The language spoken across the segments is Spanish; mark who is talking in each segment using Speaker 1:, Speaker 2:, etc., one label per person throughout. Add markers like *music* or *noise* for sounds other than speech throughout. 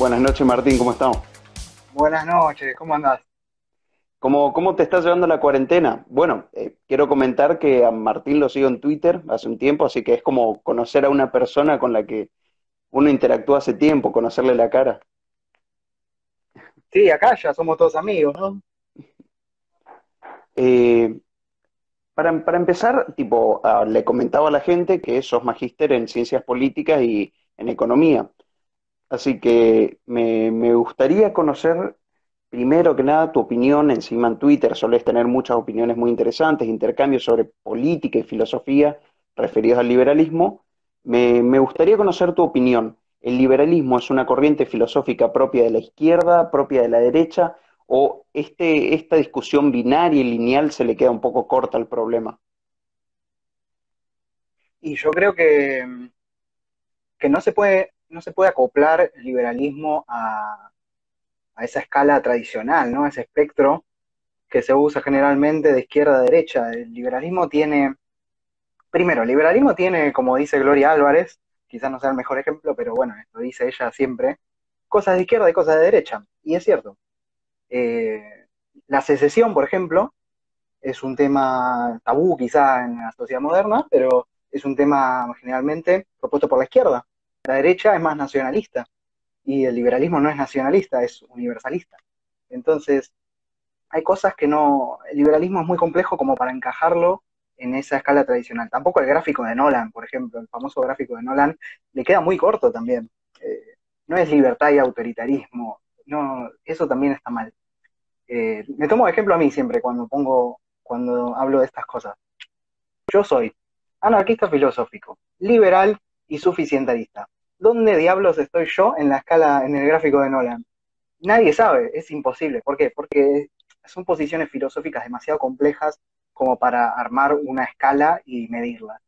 Speaker 1: Buenas noches, Martín, ¿cómo estamos?
Speaker 2: Buenas noches, ¿cómo andás?
Speaker 1: ¿Cómo, cómo te estás llevando la cuarentena? Bueno, eh, quiero comentar que a Martín lo sigo en Twitter hace un tiempo, así que es como conocer a una persona con la que uno interactúa hace tiempo, conocerle la cara.
Speaker 2: Sí, acá ya somos todos amigos, ¿no?
Speaker 1: Eh, para, para empezar, tipo, ah, le comentaba a la gente que sos magíster en ciencias políticas y en economía. Así que me, gustaría conocer, primero que nada, tu opinión. Encima en Twitter solés tener muchas opiniones muy interesantes, intercambios sobre política y filosofía referidos al liberalismo. Me, me gustaría conocer tu opinión. ¿El liberalismo es una corriente filosófica propia de la izquierda, propia de la derecha, o este, esta discusión binaria y lineal se le queda un poco corta al problema?
Speaker 2: Y yo creo que, que no se puede, no se puede acoplar el liberalismo a, a esa escala tradicional, ¿no? A ese espectro que se usa generalmente de izquierda a derecha. El liberalismo tiene, primero, el liberalismo tiene, como dice Gloria Álvarez, quizás no sea el mejor ejemplo, pero bueno, esto dice ella siempre, cosas de izquierda y cosas de derecha. Y es cierto. Eh, la secesión, por ejemplo, es un tema tabú quizá en la sociedad moderna, pero es un tema generalmente propuesto por la izquierda. La derecha es más nacionalista y el liberalismo no es nacionalista, es universalista. Entonces, hay cosas que no, el liberalismo es muy complejo como para encajarlo en esa escala tradicional. Tampoco el gráfico de Nolan, por ejemplo, el famoso gráfico de Nolan, le queda muy corto también. Eh, no es libertad y autoritarismo, no, eso también está mal. Eh, me tomo de ejemplo a mí siempre cuando pongo, cuando hablo de estas cosas. Yo soy anarquista filosófico, liberal y suficientarista. ¿Dónde diablos estoy yo en la escala, en el gráfico de Nolan? Nadie sabe, es imposible. ¿Por qué? Porque son posiciones filosóficas demasiado complejas como para armar una escala y medirla.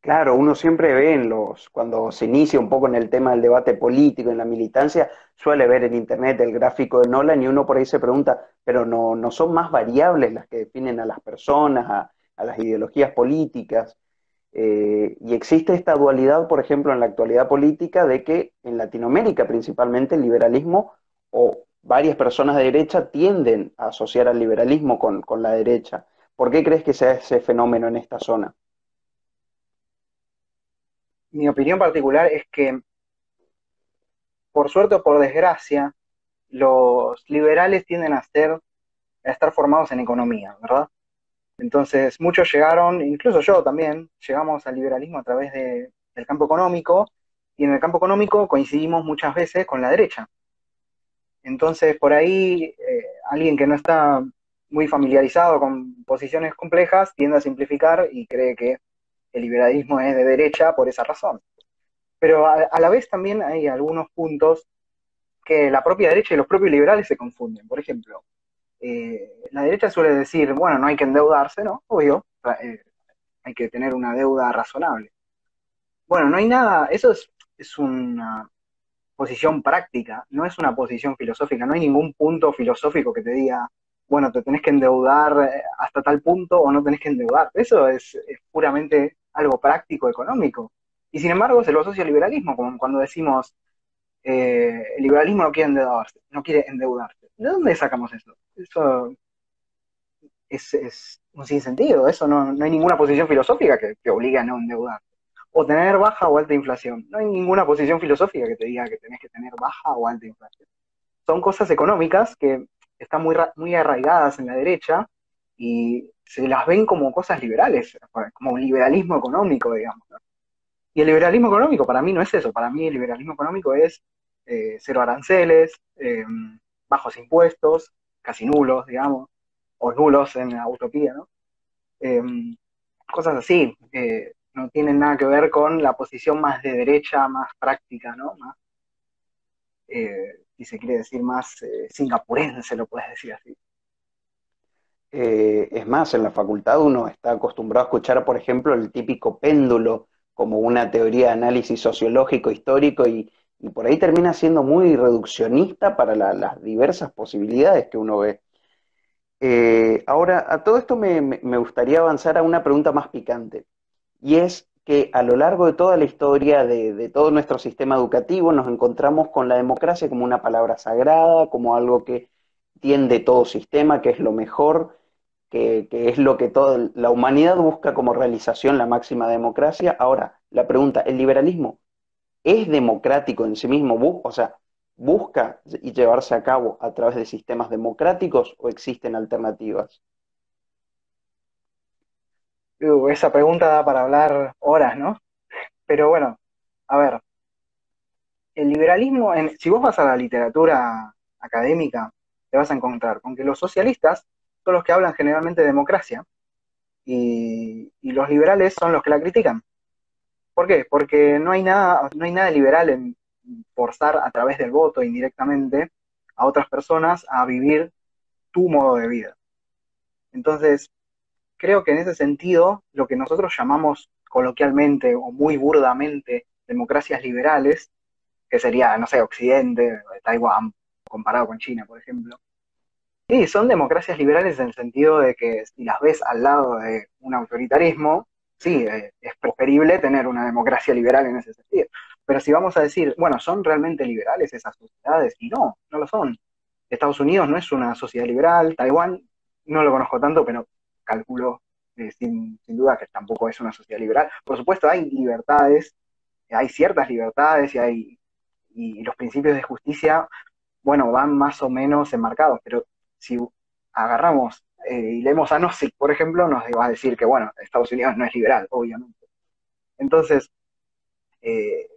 Speaker 1: Claro, uno siempre ve en los, cuando se inicia un poco en el tema del debate político, en la militancia, suele ver en internet el gráfico de Nolan y uno por ahí se pregunta, pero no, no son más variables las que definen a las personas, a, a las ideologías políticas. Eh, y existe esta dualidad, por ejemplo, en la actualidad política, de que en Latinoamérica principalmente el liberalismo o varias personas de derecha tienden a asociar al liberalismo con, con la derecha. ¿Por qué crees que sea ese fenómeno en esta zona?
Speaker 2: Mi opinión particular es que, por suerte o por desgracia, los liberales tienden a, ser, a estar formados en economía, ¿verdad? Entonces, muchos llegaron, incluso yo también, llegamos al liberalismo a través de, del campo económico, y en el campo económico coincidimos muchas veces con la derecha. Entonces, por ahí, eh, alguien que no está muy familiarizado con posiciones complejas tiende a simplificar y cree que el liberalismo es de derecha por esa razón. Pero a la vez también hay algunos puntos que la propia derecha y los propios liberales se confunden. Por ejemplo, eh, la derecha suele decir, bueno, no hay que endeudarse, ¿no? Obvio, eh, hay que tener una deuda razonable. Bueno, no hay nada, eso es, es una posición práctica, no es una posición filosófica, no hay ningún punto filosófico que te diga, bueno, te tenés que endeudar eh, hasta tal punto o no tenés que endeudar. Eso es, puramente algo práctico, económico. Y sin embargo se lo asocia al liberalismo, como cuando decimos, el liberalismo no quiere endeudarse, no quiere endeudarse. ¿De dónde sacamos eso? Eso es, es un sinsentido, eso no, no hay ninguna posición filosófica que te obligue a no endeudarte. O tener baja o alta inflación. No hay ninguna posición filosófica que te diga que tenés que tener baja o alta inflación. Son cosas económicas que están muy, muy arraigadas en la derecha y se las ven como cosas liberales, como un liberalismo económico, digamos. ¿no? Y el liberalismo económico para mí no es eso, para mí el liberalismo económico es eh, cero aranceles, eh, bajos impuestos, casi nulos, digamos, o nulos en la utopía, ¿no? Eh, cosas así, eh, no tienen nada que ver con la posición más de derecha, más práctica, ¿no? Más, eh, si se quiere decir más eh, singapurense, lo puedes decir así.
Speaker 1: es más, en la facultad uno está acostumbrado a escuchar, por ejemplo, el típico péndulo como una teoría de análisis sociológico, histórico, y, y por ahí termina siendo muy reduccionista para la, las diversas posibilidades que uno ve. Eh, ahora, a todo esto me, me, gustaría avanzar a una pregunta más picante, y es, que a lo largo de toda la historia de, todo nuestro sistema educativo nos encontramos con la democracia como una palabra sagrada, como algo que tiende todo sistema, que es lo mejor, que, es lo que toda la humanidad busca como realización, la máxima democracia. Ahora, la pregunta, ¿el liberalismo es democrático en sí mismo? O sea, ¿busca y llevarse a cabo a través de sistemas democráticos o existen alternativas?
Speaker 2: esa pregunta da para hablar horas, ¿no? Pero bueno, a ver, el liberalismo, en, si vos vas a la literatura académica, te vas a encontrar con que los socialistas son los que hablan generalmente de democracia y, los liberales son los que la critican. ¿Por qué? Porque no hay nada, no hay nada liberal en forzar a través del voto indirectamente a otras personas a vivir tu modo de vida. Entonces, creo que en ese sentido, lo que nosotros llamamos coloquialmente o muy burdamente democracias liberales, que sería, no sé, Occidente, Taiwán, comparado con China, por ejemplo, sí, son democracias liberales en el sentido de que si las ves al lado de un autoritarismo, sí, eh, es preferible tener una democracia liberal en ese sentido. Pero si vamos a decir, bueno, ¿son realmente liberales esas sociedades? Y no, no lo son. Estados Unidos no es una sociedad liberal, Taiwán no lo conozco tanto, pero calculo eh, sin, duda que tampoco es una sociedad liberal. Por supuesto, hay libertades, hay ciertas libertades y hay y los principios de justicia, bueno, van más o menos enmarcados, pero si agarramos eh, y leemos a Nozick, por ejemplo, nos va a decir que, bueno, Estados Unidos no es liberal, obviamente. Entonces, eh,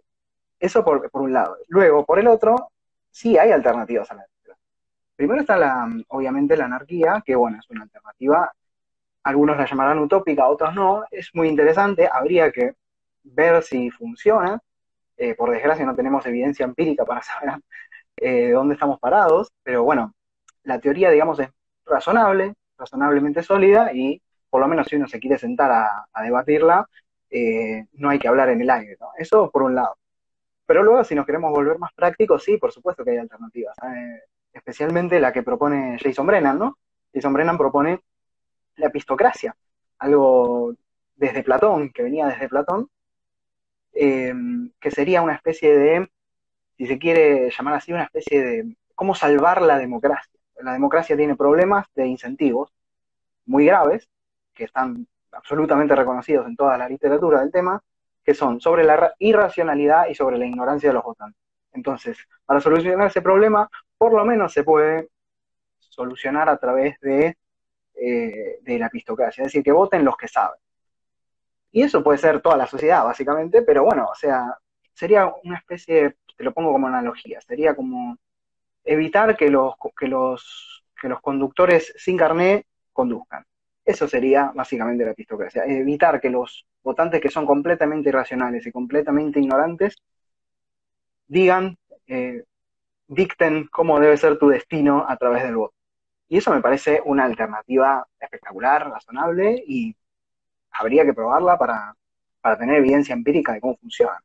Speaker 2: eso por, por, un lado. Luego, por el otro, sí hay alternativas a la Primero está, la, obviamente, la anarquía, que, bueno, es una alternativa. Algunos la llamarán utópica, otros no, es muy interesante, habría que ver si funciona, eh, por desgracia no tenemos evidencia empírica para *laughs* saber eh, dónde estamos parados, pero bueno, la teoría, digamos, es razonable, razonablemente sólida y por lo menos si uno se quiere sentar a, debatirla, eh, no hay que hablar en el aire, ¿no? Eso por un lado. Pero luego, si nos queremos volver más prácticos, sí, por supuesto que hay alternativas, especialmente la que propone Jason Brennan, ¿no? Jason Brennan propone la epistocracia, algo desde Platón, que venía desde Platón, em, que sería una especie de, si se quiere llamar así, una especie de cómo salvar la democracia. La democracia tiene problemas de incentivos muy graves, que están absolutamente reconocidos en toda la literatura del tema, que son sobre la irracionalidad y sobre la ignorancia de los votantes. Entonces, para solucionar ese problema, por lo menos se puede solucionar a través de eh, de la pistocracia, es decir, que voten los que saben. Y eso puede ser toda la sociedad, básicamente, pero bueno, o sea, sería una especie, te lo pongo como analogía, sería como evitar que los, que los, que los conductores sin carné conduzcan. Eso sería básicamente la pistocracia, evitar que los votantes que son completamente irracionales y completamente ignorantes digan, eh, dicten cómo debe ser tu destino a través del voto. Y eso me parece una alternativa espectacular, razonable, y habría que probarla para, tener evidencia empírica de cómo funciona.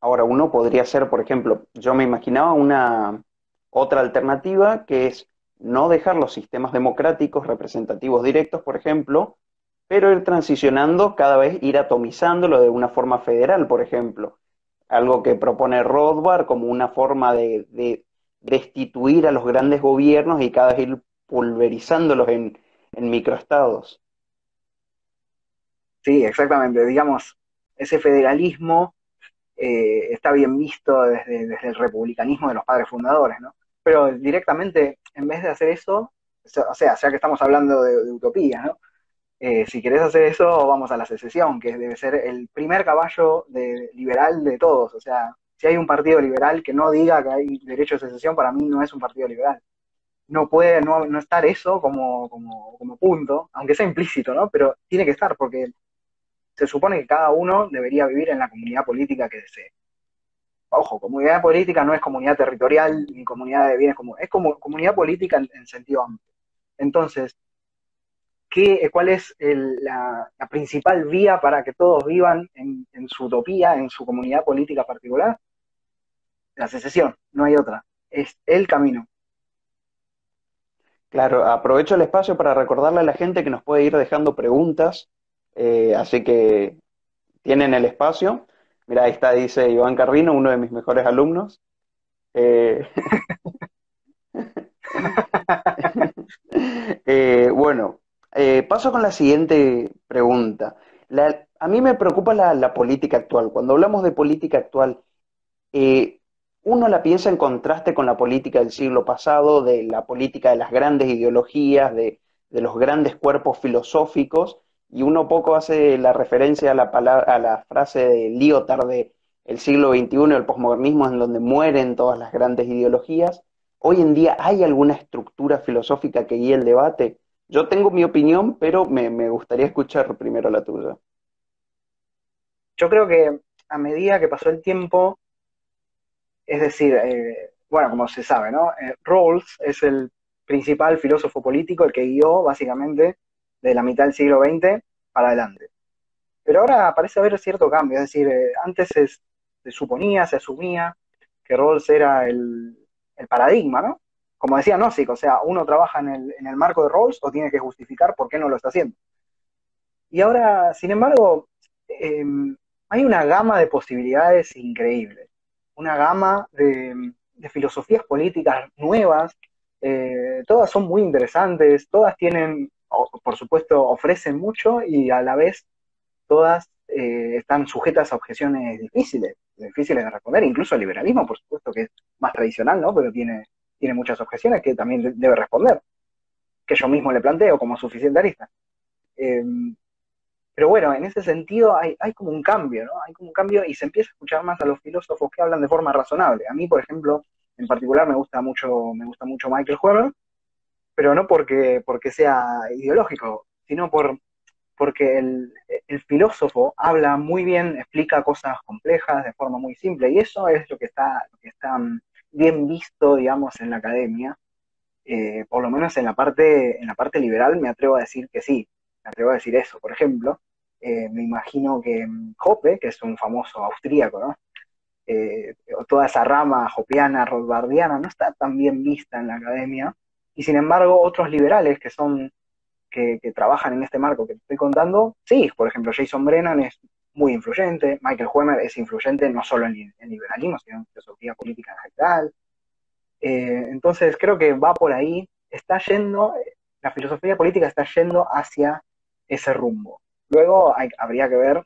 Speaker 1: Ahora, uno podría ser, por ejemplo, yo me imaginaba una otra alternativa que es no dejar los sistemas democráticos representativos directos, por ejemplo, pero ir transicionando cada vez, ir atomizándolo de una forma federal, por ejemplo. Algo que propone Rothbard como una forma de, destituir a los grandes gobiernos y cada vez ir pulverizándolos en, microestados.
Speaker 2: Sí, exactamente. Digamos, ese federalismo eh, está bien visto desde, el republicanismo de los padres fundadores, ¿no? Pero directamente, en vez de hacer eso, o sea, ya que estamos hablando de, utopía, ¿no? Eh, si querés hacer eso, vamos a la secesión, que debe ser el primer caballo de, liberal de todos. O sea, si hay un partido liberal que no diga que hay derecho de secesión, para mí no es un partido liberal. No puede no, estar eso como, como, punto, aunque sea implícito, ¿no? Pero tiene que estar porque se supone que cada uno debería vivir en la comunidad política que desee. Ojo, comunidad política no es comunidad territorial ni comunidad de bienes comunes, es como comunidad política en, sentido amplio. Entonces, ¿qué, ¿cuál es la, principal vía para que todos vivan en, su utopía, en su comunidad política particular? la secesión, no hay otra, es el camino.
Speaker 1: Claro, aprovecho el espacio para recordarle a la gente que nos puede ir dejando preguntas Eh, así que tienen el espacio. Mira, ahí está, dice Iván Carrino, uno de mis mejores alumnos. Eh, *laughs* eh, bueno, paso con la siguiente pregunta. a mí me preocupa la, política actual. Cuando hablamos de política actual, uno la piensa en contraste con la política del siglo pasado, de la política de las grandes ideologías, de, de los grandes cuerpos filosóficos, y uno poco hace la referencia a la, palabra, a la frase de Lyotard de el siglo XXI, el posmodernismo, en donde mueren todas las grandes ideologías. Hoy en día hay alguna estructura filosófica que guíe el debate. Yo tengo mi opinión, pero me, gustaría escuchar primero la tuya.
Speaker 2: Yo creo que a medida que pasó el tiempo, es decir, eh, bueno, como se sabe, ¿no? Eh, Rawls es el principal filósofo político, el que guió básicamente de la mitad del siglo XX para adelante. Pero ahora parece haber cierto cambio, es decir, eh, antes se, suponía, se asumía que Rawls era el, paradigma, ¿no? Como decía Nozick, o sea, uno trabaja en el, marco de Rawls o tiene que justificar por qué no lo está haciendo. Y ahora, sin embargo, em, hay una gama de posibilidades increíbles, una gama de, de filosofías políticas nuevas, eh, todas son muy interesantes, todas tienen por supuesto, ofrecen mucho y a la vez todas eh, están sujetas a objeciones difíciles, difíciles de responder, incluso el liberalismo, por supuesto, que es más tradicional, ¿no? Pero tiene, tiene muchas objeciones que también debe responder, que yo mismo le planteo como suficientarista. Em, pero bueno, en ese sentido hay, hay, como un cambio, ¿no? Hay como un cambio y se empieza a escuchar más a los filósofos que hablan de forma razonable. A mí, por ejemplo, en particular me gusta mucho, me gusta mucho Michael Weber, pero no porque, porque sea ideológico, sino por, porque el, filósofo habla muy bien, explica cosas complejas de forma muy simple, y eso es lo que está, lo que está mm, bien visto, digamos, en la academia. Eh, por lo menos en la parte, en la parte liberal me atrevo a decir que sí, me atrevo a decir eso. Por ejemplo, eh, me imagino que mm, Hoppe, que es un famoso austríaco, ¿no? Eh, toda esa rama hopiana, rothbardiana, no está tan bien vista en la academia, y sin embargo, otros liberales que son, que, trabajan en este marco que te estoy contando, sí, por ejemplo, Jason Brennan es muy influyente, Michael Huemer es influyente no solo en, el liberalismo, sino en filosofía política en general. Eh, entonces creo que va por ahí, está yendo, la filosofía política está yendo hacia ese rumbo. Luego habría que ver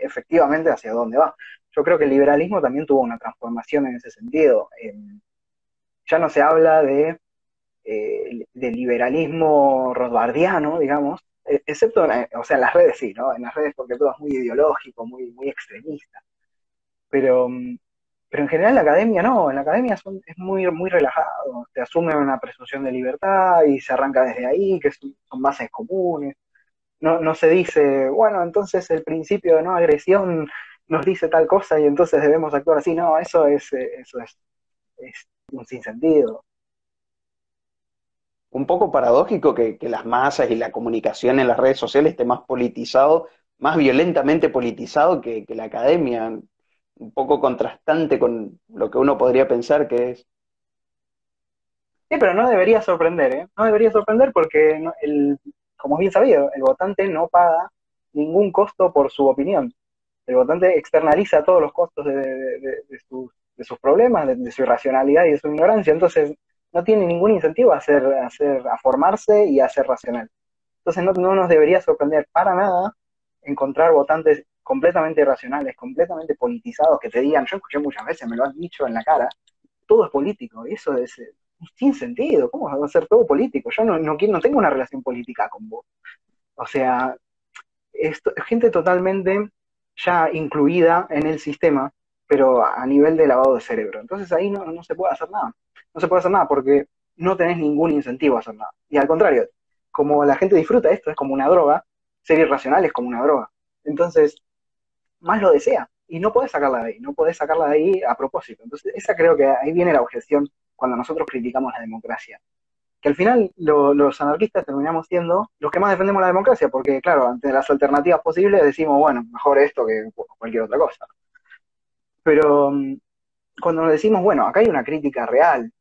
Speaker 2: efectivamente hacia dónde va. Yo creo que el liberalismo también tuvo una transformación en ese sentido. ya no se habla de eh, del liberalismo rothbardiano, digamos, e, excepto, o sea, en las redes sí, ¿no? En las redes porque todo es muy ideológico, muy, muy extremista. Pero, mm, pero en general en la academia no, en la academia es muy, muy relajado, te asumen una presunción de libertad y se arranca desde ahí, que son, bases comunes. No, no se dice, bueno, entonces el principio de no agresión nos dice tal cosa y entonces debemos actuar así. No, eso es, eh, eso es, es un sinsentido
Speaker 1: un poco paradójico que, las masas y la comunicación en las redes sociales esté más politizado, más violentamente politizado que, la academia, un poco contrastante con lo que uno podría pensar que es.
Speaker 2: Sí, pero no debería sorprender, ¿eh? No debería sorprender porque, el, como bien sabido, el votante no paga ningún costo por su opinión. El votante externaliza todos los costos de, sus, problemas, de, su irracionalidad y de su ignorancia. Entonces, no tiene ningún incentivo a, hacer, a, formarse y a ser racional. Entonces no, no nos debería sorprender para nada encontrar votantes completamente irracionales, completamente politizados, que te digan, yo escuché muchas veces, me lo han dicho en la cara, todo es político, y eso es sin sentido, ¿cómo va a ser todo político? Yo no, no, no tengo una relación política con vos. O sea, gente totalmente ya incluida en el sistema, pero a nivel de lavado de cerebro. Entonces ahí no, no se puede hacer nada no se puede hacer nada porque no tenés ningún incentivo a hacer nada. Y al contrario, como la gente disfruta esto, es como una droga, ser irracional es como una droga. Entonces, más lo desea. Y no podés sacarla de ahí, no podés sacarla de ahí a propósito. Entonces, esa creo que ahí viene la objeción cuando nosotros criticamos la democracia. Que al final los anarquistas terminamos siendo los que más defendemos la democracia, porque claro, ante las alternativas posibles decimos, bueno, mejor esto que cualquier otra cosa. Pero mm, cuando decimos, bueno, acá hay una crítica real,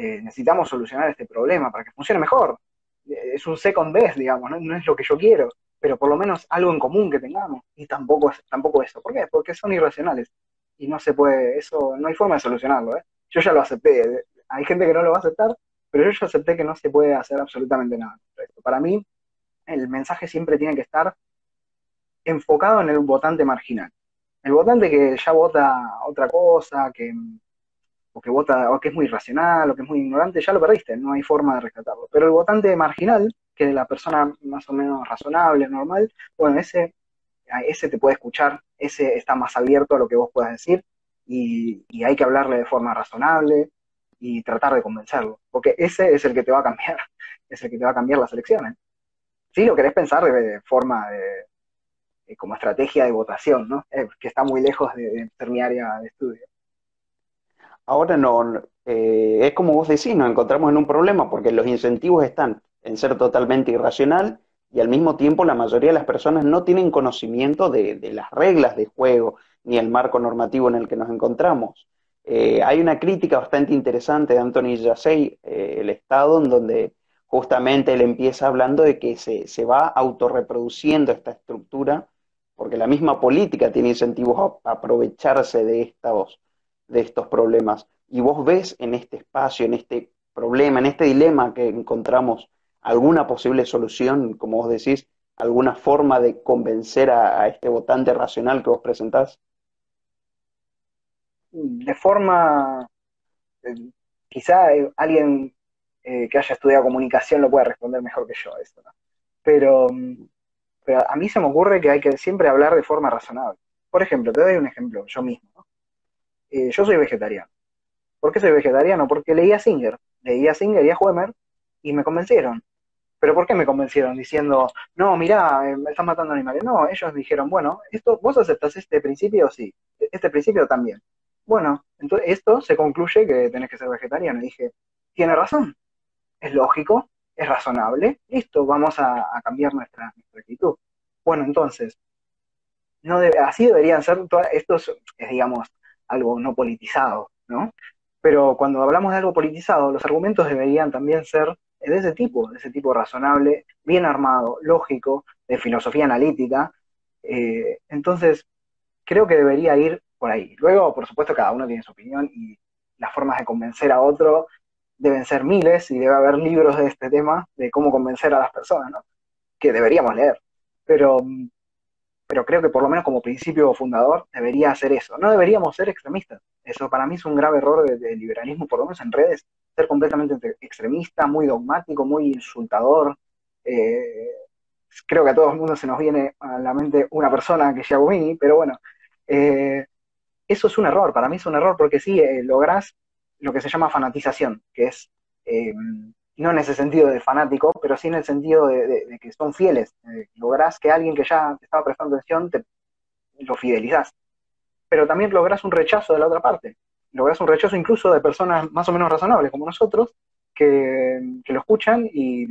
Speaker 2: eh, necesitamos solucionar este problema para que funcione mejor. Eh, es un second best, digamos, ¿no? es lo que yo quiero. pero por lo menos algo en común que tengamos, y tampoco, tampoco eso. ¿Por qué? Porque son irracionales, y no se puede, eso, no hay forma de solucionarlo, ¿eh? Yo ya lo acepté, hay gente que no lo va a aceptar, pero yo ya acepté que no se puede hacer absolutamente nada. Para mí, el mensaje siempre tiene que estar enfocado en el votante marginal. El votante que ya vota otra cosa, que, que vota, o que es muy irracional, o que es muy ignorante, ya lo perdiste, no hay forma de rescatarlo. Pero el votante marginal, que es la persona más o menos razonable, normal, bueno, ese, ese te puede escuchar, ese está más abierto a lo que vos puedas decir, y, hay que hablarle de forma razonable y tratar de convencerlo, porque ese es el que te va a cambiar, *laughs* es el que te va a cambiar las elecciones. Si lo querés pensar de forma de, como estrategia de votación, ¿no? Eh, que está muy lejos de, ser mi área de estudio.
Speaker 1: Ahora no, eh, es como vos decís, nos encontramos en un problema porque los incentivos están en ser totalmente irracional y al mismo tiempo la mayoría de las personas no tienen conocimiento de, las reglas de juego ni el marco normativo en el que nos encontramos. hay una crítica bastante interesante de Anthony Jassey, el Estado, en donde justamente él empieza hablando de que se, se va autorreproduciendo esta estructura porque la misma política tiene incentivos a aprovecharse de estos, de estos problemas. Y vos ves en este espacio, en este problema, en este dilema que encontramos alguna posible solución, como vos decís, alguna forma de convencer a, este votante racional que vos presentás?
Speaker 2: De forma, eh, quizá eh, alguien eh, que haya estudiado comunicación lo pueda responder mejor que yo eso, Pero mm, pero a mí se me ocurre que hay que siempre hablar de forma razonable. Por ejemplo, te doy un ejemplo, yo mismo. Eh, yo soy vegetariano. ¿Por qué soy vegetariano? Porque leía Singer, leía Singer y a Huemer y me convencieron. ¿Pero por qué me convencieron? Diciendo, no, mirá, eh, me están matando animales. No, ellos dijeron, bueno, esto, ¿vos aceptás este principio? Sí. Este principio también. Bueno, entonces esto se concluye que tenés que ser vegetariano. Y dije, tiene razón. Es lógico, es razonable, listo, vamos a, cambiar nuestra, actitud. Bueno, entonces, así deberían ser, estos es, digamos, algo no politizado, ¿no? Pero cuando hablamos de algo politizado, los argumentos deberían también ser de ese tipo, de ese tipo razonable, bien armado, lógico, de filosofía analítica. Eh, entonces, creo que debería ir por ahí. Luego, por supuesto, cada uno tiene su opinión y las formas de convencer a otro deben ser miles y debe haber libros de este tema de cómo convencer a las personas, ¿no? Que deberíamos leer. Pero, pero creo que por lo menos como principio fundador debería ser eso. No deberíamos ser extremistas. Eso para mí es un grave error del liberalismo, por lo menos en redes. Ser completamente extremista, muy dogmático, muy insultador. Eh, creo que a todo el mundo se nos viene a la mente una persona que es Giacomini, pero bueno, eh, eso es un error. Para mí es un error porque sí, eh, lográs lo que se llama fanatización, que es eh, no en ese sentido de fanático, pero sí en el sentido de, que son fieles. Eh, lográs que alguien que ya te estaba prestando atención te lo fidelizás. Pero también lográs un rechazo de la otra parte. Lográs un rechazo incluso de personas más o menos razonables como nosotros, que, lo escuchan y,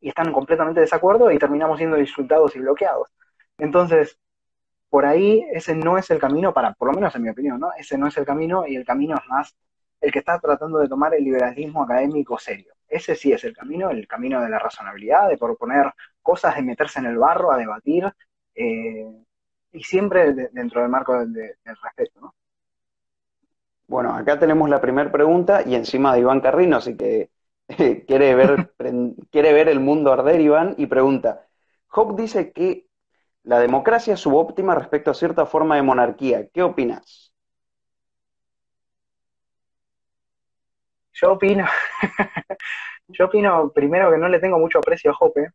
Speaker 2: están completamente de desacuerdo y terminamos siendo insultados y bloqueados. Entonces, por ahí ese no es el camino para, por lo menos en mi opinión, ¿no? Ese no es el camino y el camino es más el que está tratando de tomar el liberalismo académico serio. Ese sí es el camino, el camino de la razonabilidad, de proponer cosas, de meterse en el barro, a debatir, eh, y siempre dentro del marco del, respeto. ¿no?
Speaker 1: Bueno, acá tenemos la primera pregunta y encima de Iván Carrino, así que quiere, ver, *laughs* quiere ver el mundo arder, Iván, y pregunta, Hobbes dice que la democracia es subóptima respecto a cierta forma de monarquía. ¿Qué opinas?
Speaker 2: Yo opino, *laughs* yo opino primero que no le tengo mucho aprecio a Jope,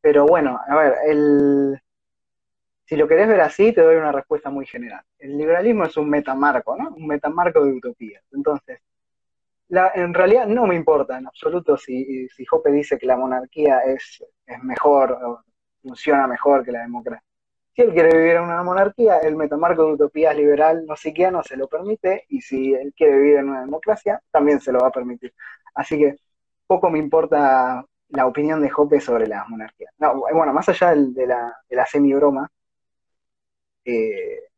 Speaker 2: pero bueno, a ver, el, si lo querés ver así, te doy una respuesta muy general. El liberalismo es un metamarco, ¿no? Un metamarco de utopía. Entonces, en realidad no me importa en absoluto si, si Jope dice que la monarquía es, es mejor, o funciona mejor que la democracia. Si él quiere vivir en una monarquía, el metamarco de utopía liberal no no se lo permite, y si él quiere vivir en una democracia, también se lo va a permitir. Así que poco me importa la opinión de Jope sobre las monarquías. bueno, más allá de la, semi-broma, eh,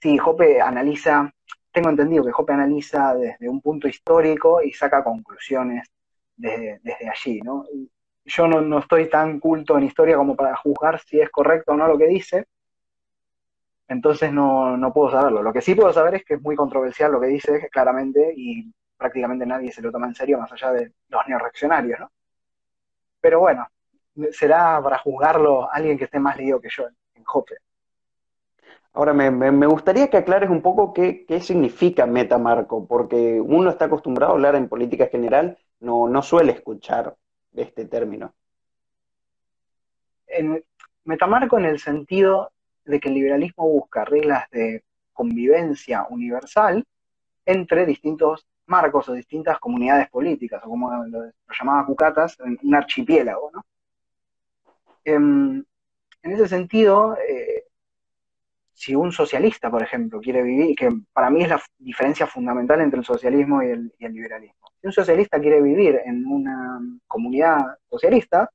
Speaker 2: sí, Jope analiza, tengo entendido que Jope analiza desde un punto histórico y saca conclusiones desde, allí, ¿no? Yo no, estoy tan culto en historia como para juzgar si es correcto o no lo que dice, entonces no, no puedo saberlo. Lo que sí puedo saber es que es muy controversial lo que dice claramente y prácticamente nadie se lo toma en serio más allá de los neoreaccionarios, ¿no? Pero bueno, será para juzgarlo alguien que esté más leído que yo en Hoppe.
Speaker 1: Ahora, me, gustaría que aclares un poco qué, significa metamarco, porque uno está acostumbrado a hablar en política general, no, no suele escuchar este término.
Speaker 2: En, metamarco en el sentido de que el liberalismo busca reglas de convivencia universal entre distintos marcos o distintas comunidades políticas, o como lo, llamaba Cucatas, un archipiélago. Em, en, ese sentido, eh, si un socialista, por ejemplo, quiere vivir, que para mí es la diferencia fundamental entre el socialismo y el, liberalismo, si un socialista quiere vivir en una comunidad socialista,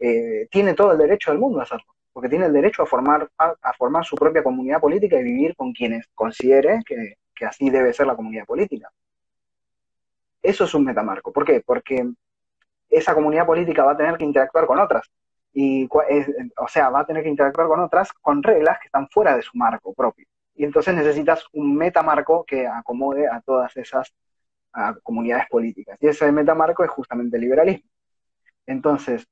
Speaker 2: eh, tiene todo el derecho del mundo a hacerlo, porque tiene el derecho a formar, a, formar su propia comunidad política y vivir con quienes considere que, que así debe ser la comunidad política. Eso es un metamarco. ¿Por qué? Porque esa comunidad política va a tener que interactuar con otras y, o sea, va a tener que interactuar con otras con reglas que están fuera de su marco propio. Y entonces necesitas un metamarco que acomode a todas esas comunidades políticas. Y ese metamarco es justamente el liberalismo. Entonces,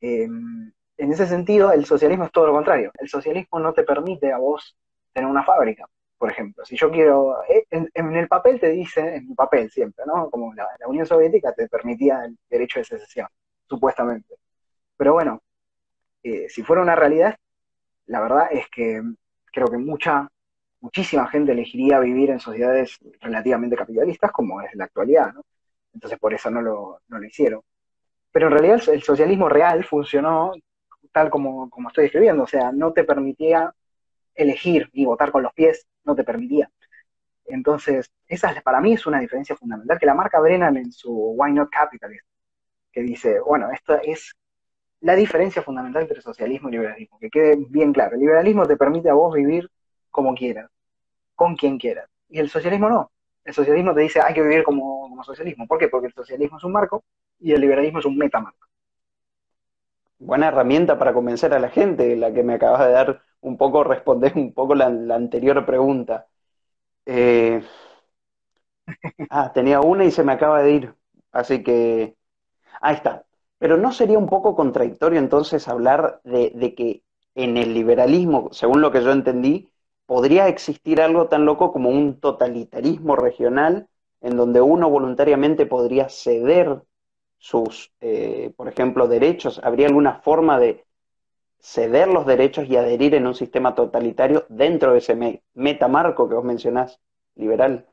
Speaker 2: em, en ese sentido, el socialismo es todo lo contrario. El socialismo no te permite a vos tener una fábrica, por ejemplo. Si yo quiero, eh, en, el papel te dice, en el papel siempre, ¿no? Como la Unión Soviética te permitía el derecho de secesión, supuestamente. Pero bueno, eh, si fuera una realidad, la verdad es que creo que mucha, muchísima gente elegiría vivir en sociedades relativamente capitalistas como es la actualidad. Entonces por eso no lo, no lo hicieron. Pero en realidad el socialismo real funcionó tal como, como estoy describiendo, o sea, no te permitía elegir ni votar con los pies, no te permitía. Entonces, esa para mí es una diferencia fundamental que la marca Brennan en su Why Not Capitalist, que dice, bueno, esto es la diferencia fundamental entre socialismo y liberalismo, que quede bien claro. El liberalismo te permite a vos vivir como quieras, con quien quieras. Y el socialismo no. El socialismo te dice hay que vivir como, socialismo. ¿Por qué? Porque el socialismo es un marco y el liberalismo es un metamarco.
Speaker 1: Buena herramienta para convencer a la gente, la que me acabas de dar un poco, responder un poco la, anterior pregunta. Eh, *laughs* ah, tenía una y se me acaba de ir. Así que, ahí está. Pero ¿no sería un poco contradictorio entonces hablar de, que en el liberalismo, según lo que yo entendí, podría existir algo tan loco como un totalitarismo regional en donde uno voluntariamente podría ceder sus, eh, por ejemplo, derechos? ¿Habría alguna forma de ceder los derechos y adherir en un sistema totalitario dentro de ese metamarco que vos mencionás, liberal?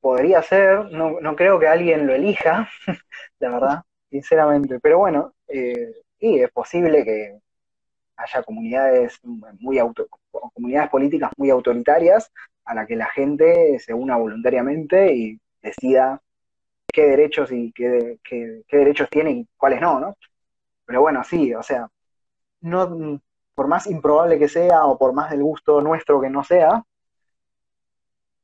Speaker 2: Podría ser, no, no creo que alguien lo elija, *laughs* la verdad, sinceramente, pero bueno, eh, sí, es posible que haya comunidades muy comunidades políticas muy autoritarias a la que la gente se una voluntariamente y decida qué derechos y qué, qué, qué derechos tiene y cuáles no, ¿no? Pero bueno, sí, o sea, no, por más improbable que sea o por más del gusto nuestro que no sea,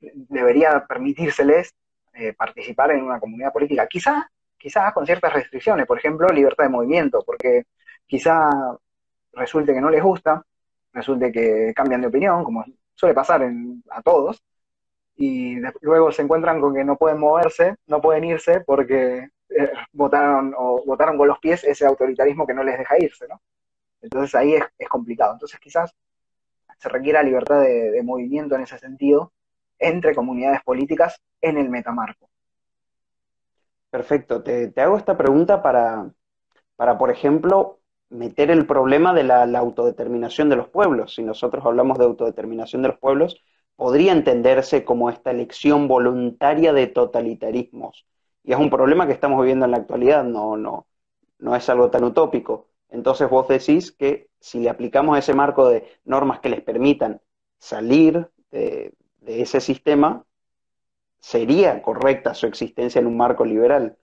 Speaker 2: debería permitírseles eh, participar en una comunidad política. Quizá, quizá con ciertas restricciones, por ejemplo, libertad de movimiento, porque quizá resulte que no les gusta, resulte que cambian de opinión, como suele pasar a todos, y luego se encuentran con que no pueden moverse, no pueden irse porque eh, votaron o votaron con los pies ese autoritarismo que no les deja irse, ¿no? Entonces ahí es, complicado. Entonces quizás se requiera libertad de movimiento en ese sentido entre comunidades políticas en el metamarco.
Speaker 1: Perfecto. Te, hago esta pregunta para, para, por ejemplo, meter el problema de la, autodeterminación de los pueblos. Si nosotros hablamos de autodeterminación de los pueblos, podría entenderse como esta elección voluntaria de totalitarismos. Y es un problema que estamos viviendo en la actualidad, no, no, no es algo tan utópico. Entonces vos decís que si le aplicamos ese marco de normas que les permitan salir de, de ese sistema, sería correcta su existencia en un marco liberal.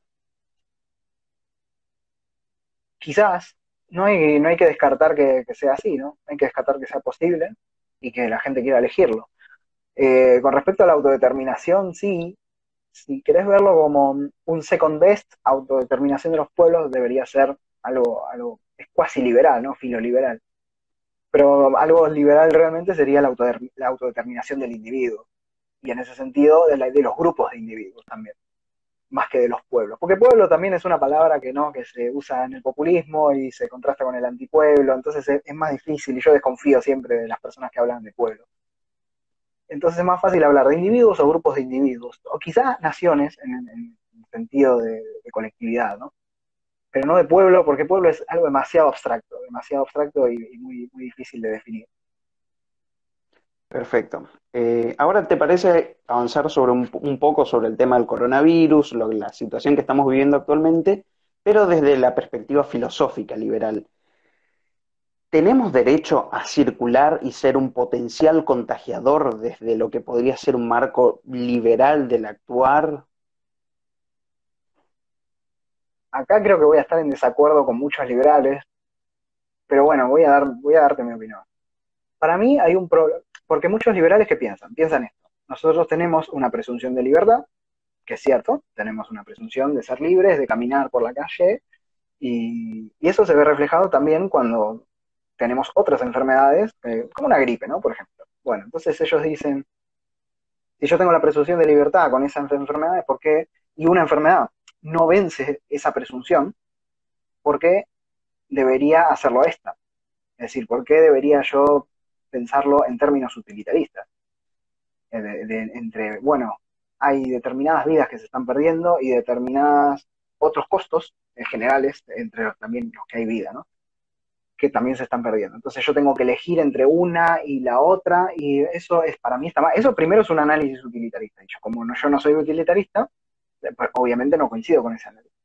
Speaker 2: Quizás, no hay, no hay que descartar que, sea así, ¿no? Hay que descartar que sea posible y que la gente quiera elegirlo. Eh, con respecto a la autodeterminación, sí, si querés verlo como un second best, autodeterminación de los pueblos debería ser algo, algo es cuasi liberal, ¿no? Filo liberal. Pero algo liberal realmente sería la, autodeterminación del individuo. Y en ese sentido, de, de los grupos de individuos también más que de los pueblos. Porque pueblo también es una palabra que no, que se usa en el populismo y se contrasta con el antipueblo, entonces es, más difícil y yo desconfío siempre de las personas que hablan de pueblo. Entonces es más fácil hablar de individuos o grupos de individuos, o quizá naciones en, el sentido de, colectividad, ¿no? Pero no de pueblo, porque pueblo es algo demasiado abstracto, demasiado abstracto y, muy, muy difícil de definir.
Speaker 1: Perfecto. Eh, ahora, ¿te parece avanzar sobre un, poco sobre el tema del coronavirus, la situación que estamos viviendo actualmente, pero desde la perspectiva filosófica liberal? ¿Tenemos derecho a circular y ser un potencial contagiador desde lo que podría ser un marco liberal del actuar?
Speaker 2: Acá creo que voy a estar en desacuerdo con muchos liberales, pero bueno, voy a, dar, voy a darte mi opinión. Para mí hay un problema porque muchos liberales que piensan, piensan esto. Nosotros tenemos una presunción de libertad, que es cierto, tenemos una presunción de ser libres, de caminar por la calle, y, eso se ve reflejado también cuando tenemos otras enfermedades, eh, como una gripe, ¿no? Por ejemplo. Bueno, entonces ellos dicen, si yo tengo la presunción de libertad con esas enfermedades, ¿por qué? Y una enfermedad no vence esa presunción, ¿por qué debería hacerlo esta? Es decir, ¿por qué debería yo pensarlo en términos utilitaristas. Eh, entre, bueno, hay determinadas vidas que se están perdiendo y determinados otros costos en generales, entre también los que hay vida, ¿no? que también se están perdiendo. Entonces yo tengo que elegir entre una y la otra y eso es para mí está mal. Eso primero es un análisis utilitarista. Y como no, yo no soy utilitarista, obviamente no coincido con ese análisis.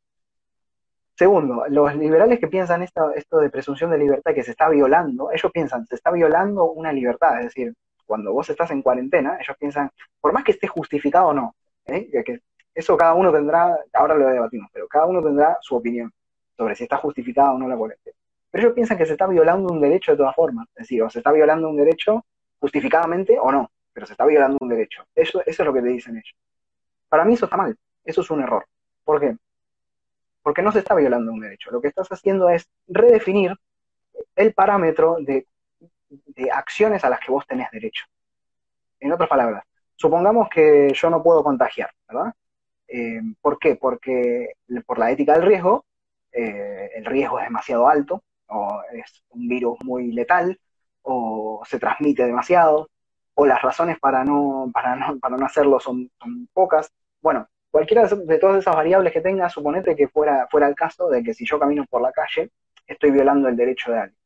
Speaker 2: Segundo, los liberales que piensan esto, esto de presunción de libertad que se está violando, ellos piensan, se está violando una libertad, es decir, cuando vos estás en cuarentena, ellos piensan, por más que esté justificado o no, ¿eh? que eso cada uno tendrá, ahora lo debatimos, pero cada uno tendrá su opinión sobre si está justificada o no la cuarentena. Pero ellos piensan que se está violando un derecho de todas formas, es decir, o se está violando un derecho justificadamente o no, pero se está violando un derecho. Eso, eso es lo que te dicen ellos. Para mí eso está mal, eso es un error. ¿Por qué? porque no se está violando un derecho. Lo que estás haciendo es redefinir el parámetro de, acciones a las que vos tenés derecho. En otras palabras, supongamos que yo no puedo contagiar, ¿verdad? Eh, ¿Por qué? Porque por la ética del riesgo, eh, el riesgo es demasiado alto, o es un virus muy letal, o se transmite demasiado, o las razones para no, para no, para no hacerlo son, son pocas. Bueno, cualquiera de todas esas variables que tenga, suponete que fuera, fuera el caso de que si yo camino por la calle, estoy violando el derecho de alguien,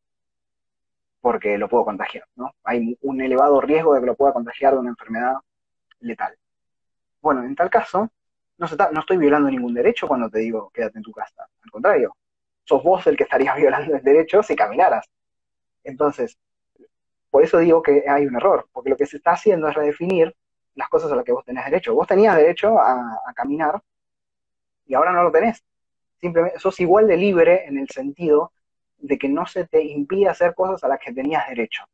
Speaker 2: porque lo puedo contagiar, ¿no? Hay un elevado riesgo de que lo pueda contagiar de una enfermedad letal. Bueno, en tal caso, no, no estoy violando ningún derecho cuando te digo quédate en tu casa. Al contrario, sos vos el que estarías *laughs* violando el derecho si caminaras. Entonces, por eso digo que hay un error, porque lo que se está haciendo es redefinir las cosas a las que vos tenés derecho. Vos tenías derecho a, caminar y ahora no lo tenés. Simplemente sos igual de libre en el sentido de que no se te impide hacer cosas a las que tenías derecho.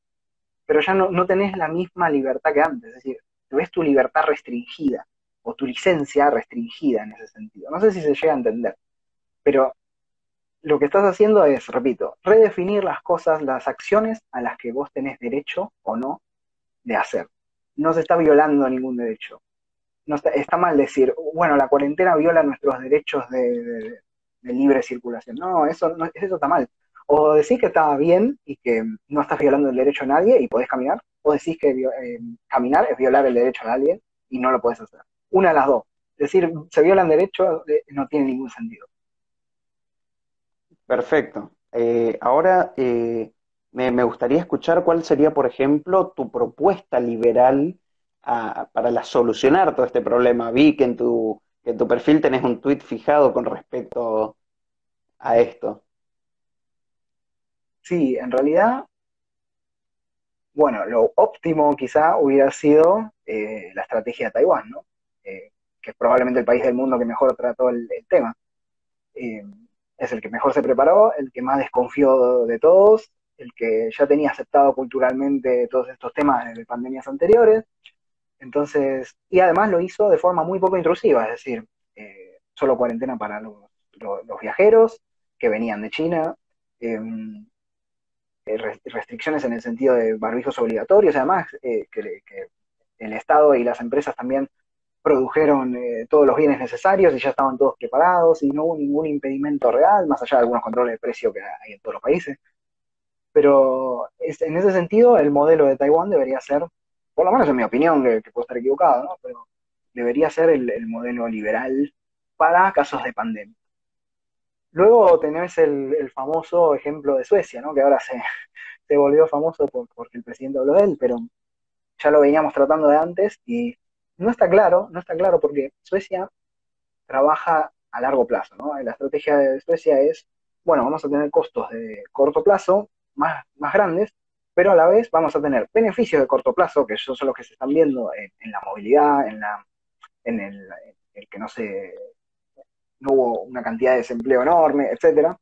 Speaker 2: Pero ya no, no tenés la misma libertad que antes. Es decir, ves tu libertad restringida o tu licencia restringida en ese sentido. No sé si se llega a entender. Pero lo que estás haciendo es, repito, redefinir las cosas, las acciones a las que vos tenés derecho o no de hacer no se está violando ningún derecho. No está, mal decir, bueno, la cuarentena viola nuestros derechos de, libre circulación. No, eso, no, eso está mal. O decís que está bien y que no estás violando el derecho a nadie y podés caminar, o decís que eh, caminar es violar el derecho a alguien y no lo podés hacer. Una de las dos. Decir, se violan derechos eh, no tiene ningún sentido.
Speaker 1: Perfecto. Eh, ahora, me, gustaría escuchar cuál sería, por ejemplo, tu propuesta liberal para solucionar todo este problema. Vi que en tu, en tu perfil tenés un tuit fijado con respecto a esto.
Speaker 2: Sí, en realidad, bueno, lo óptimo quizá hubiera sido eh, la estrategia de Taiwán, ¿no? Eh, que es probablemente el país del mundo que mejor trató el, tema. Eh, es el que mejor se preparó, el que más desconfió de todos, el que ya tenía aceptado culturalmente todos estos temas de pandemias anteriores, Entonces, y además lo hizo de forma muy poco intrusiva, es decir, eh, solo cuarentena para los, viajeros que venían de China, em, eh, restricciones en el sentido de barbijos obligatorios, además que, el Estado y las empresas también produjeron todos los bienes necesarios y ya estaban todos preparados y no hubo ningún impedimento real, más allá de algunos controles de precio que hay en todos los países. Pero en ese sentido, el modelo de Taiwán debería ser, por lo menos en mi opinión, que, puedo estar equivocado, ¿no? pero debería ser el, modelo liberal para casos de pandemia. Luego tenés el, famoso ejemplo de Suecia, ¿no? que ahora se, *laughs* se volvió famoso porque el presidente habló de él, pero ya lo veníamos tratando de antes y no está claro, no está claro porque Suecia trabaja a largo plazo, ¿no? La estrategia de Suecia es, bueno, vamos a tener costos de corto plazo más, más grandes, pero a la vez vamos a tener beneficios de corto plazo, que son los que se están viendo en, la movilidad, en, la, en el, que no se no hubo una cantidad de desempleo enorme, etcétera.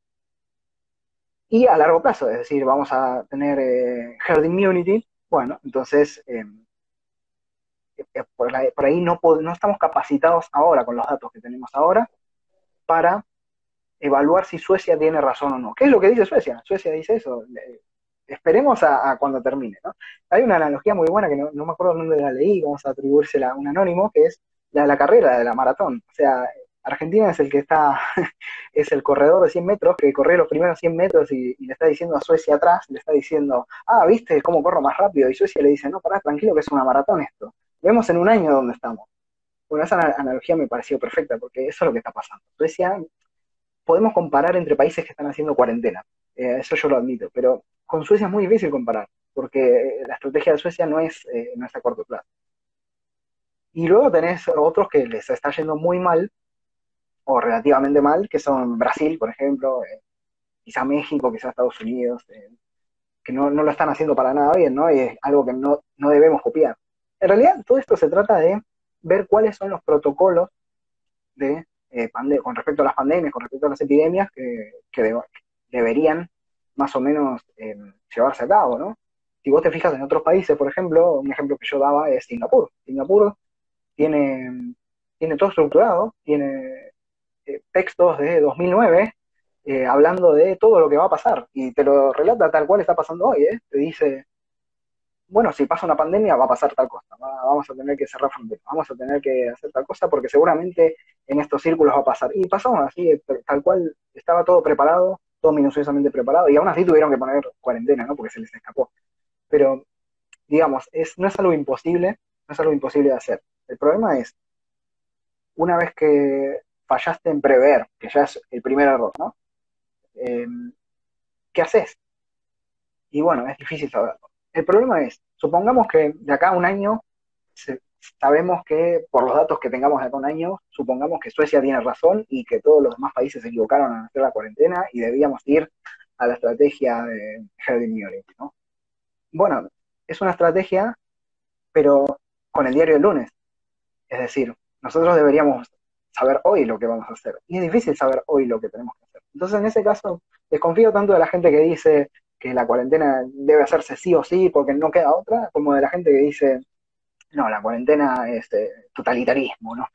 Speaker 2: Y a largo plazo, es decir, vamos a tener eh, herd immunity, bueno, entonces eh, eh, por, ahí no, no estamos capacitados ahora con los datos que tenemos ahora para evaluar si Suecia tiene razón o no. ¿Qué es lo que dice Suecia? Suecia dice eso. Esperemos a, cuando termine. ¿no? Hay una analogía muy buena que no, me acuerdo dónde la leí, vamos a atribuírsela a un anónimo, que es la de la carrera de la maratón. O sea, Argentina es el que está, *laughs* es el corredor de 100 metros, que corre los primeros 100 metros y, le está diciendo a Suecia atrás, le está diciendo, ah, viste cómo corro más rápido, y Suecia le dice, no, pará, tranquilo que es una maratón esto. Vemos en un año dónde estamos. Bueno, esa analogía me pareció perfecta, porque eso es lo que está pasando. Suecia podemos comparar entre países que están haciendo cuarentena, eh, eso yo lo admito, pero con Suecia es muy difícil comparar, porque la estrategia de Suecia no es, eh, no es a corto plazo. Y luego tenés otros que les está yendo muy mal, o relativamente mal, que son Brasil, por ejemplo, eh, quizá México, quizá Estados Unidos, que no, no, lo están haciendo para nada bien, ¿no? Y es algo que no, no debemos copiar. En realidad, todo esto se trata de ver cuáles son los protocolos de eh, con respecto a las pandemias, con respecto a las epidemias que, deberían más o menos eh, llevarse a cabo, ¿no? Si vos te fijas en otros países, por ejemplo, un ejemplo que yo daba es Singapur. Singapur tiene, tiene todo estructurado, tiene eh, textos de 2009 hablando de todo lo que va a pasar y te lo relata tal cual está pasando hoy, ¿eh? Te dice, bueno, si pasa una pandemia va a pasar tal cosa, vamos a tener que cerrar fronteras, vamos a tener que hacer tal cosa porque seguramente en estos círculos va a pasar. Y pasamos así, tal cual estaba todo preparado, todo minuciosamente preparado, y aún así tuvieron que poner cuarentena, ¿no? Porque se les escapó. Pero, digamos, es, no es algo imposible, no es algo imposible de hacer. El problema es, una vez que fallaste en prever, que ya es el primer error, ¿no? Em, ¿Qué haces? Y bueno, es difícil saberlo. El problema es, supongamos que de acá a un año sabemos que por los datos que tengamos de acá a un año, supongamos que Suecia tiene razón y que todos los demás países se equivocaron en hacer la cuarentena y debíamos ir a la estrategia de herd immunity, ¿no? Bueno, es una estrategia, pero con el diario del lunes. Es decir, nosotros deberíamos saber hoy lo que vamos a hacer. Y es difícil saber hoy lo que tenemos que hacer. Entonces, en ese caso, desconfío tanto de la gente que dice, que la cuarentena debe hacerse sí o sí porque no queda otra, como de la gente que dice, no, la cuarentena es eh, totalitarismo, ¿no?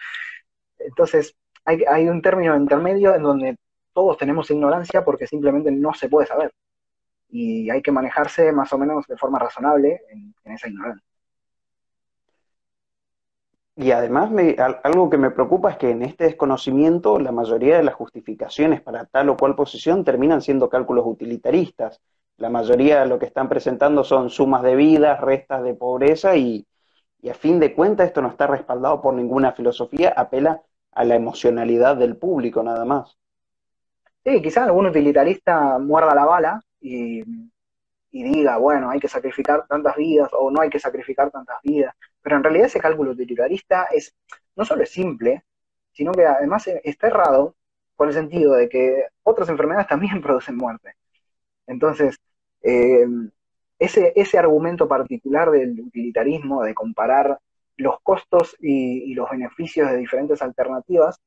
Speaker 2: Entonces, hay un término intermedio en donde todos tenemos ignorancia porque simplemente no se puede saber. Y hay que manejarse más o menos de forma razonable en, esa ignorancia.
Speaker 1: Y además algo que me preocupa es que en este desconocimiento la mayoría de las justificaciones para tal o cual posición terminan siendo cálculos utilitaristas. La mayoría de lo que están presentando son sumas de vidas, restas de pobreza y, a fin de cuentas esto no está respaldado por ninguna filosofía, apela a la emocionalidad del público nada más.
Speaker 2: Sí, quizás algún utilitarista muerda la bala y, diga, bueno, hay que sacrificar tantas vidas o no hay que sacrificar tantas vidas, pero en realidad ese cálculo utilitarista es no solo es simple, sino que además está errado por el sentido de que otras enfermedades también *laughs* producen muerte. Entonces, eh, ese, ese argumento particular del utilitarismo, de comparar los costos y, los beneficios de diferentes alternativas,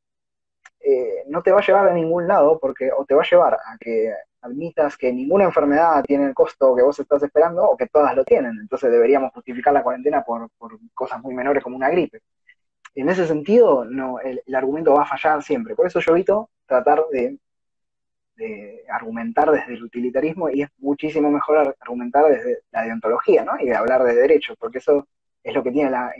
Speaker 2: eh, no te va a llevar a ningún lado, porque o te va a llevar a que admitas que ninguna enfermedad tiene el costo que vos estás esperando o que todas lo tienen. Entonces deberíamos justificar la cuarentena por, cosas muy menores como una gripe. En ese sentido, no, el, argumento va a fallar siempre. Por eso yo evito tratar de, argumentar desde el utilitarismo y es muchísimo mejor argumentar desde la deontología, ¿no? Y de hablar de derechos, porque eso es lo que tiene la,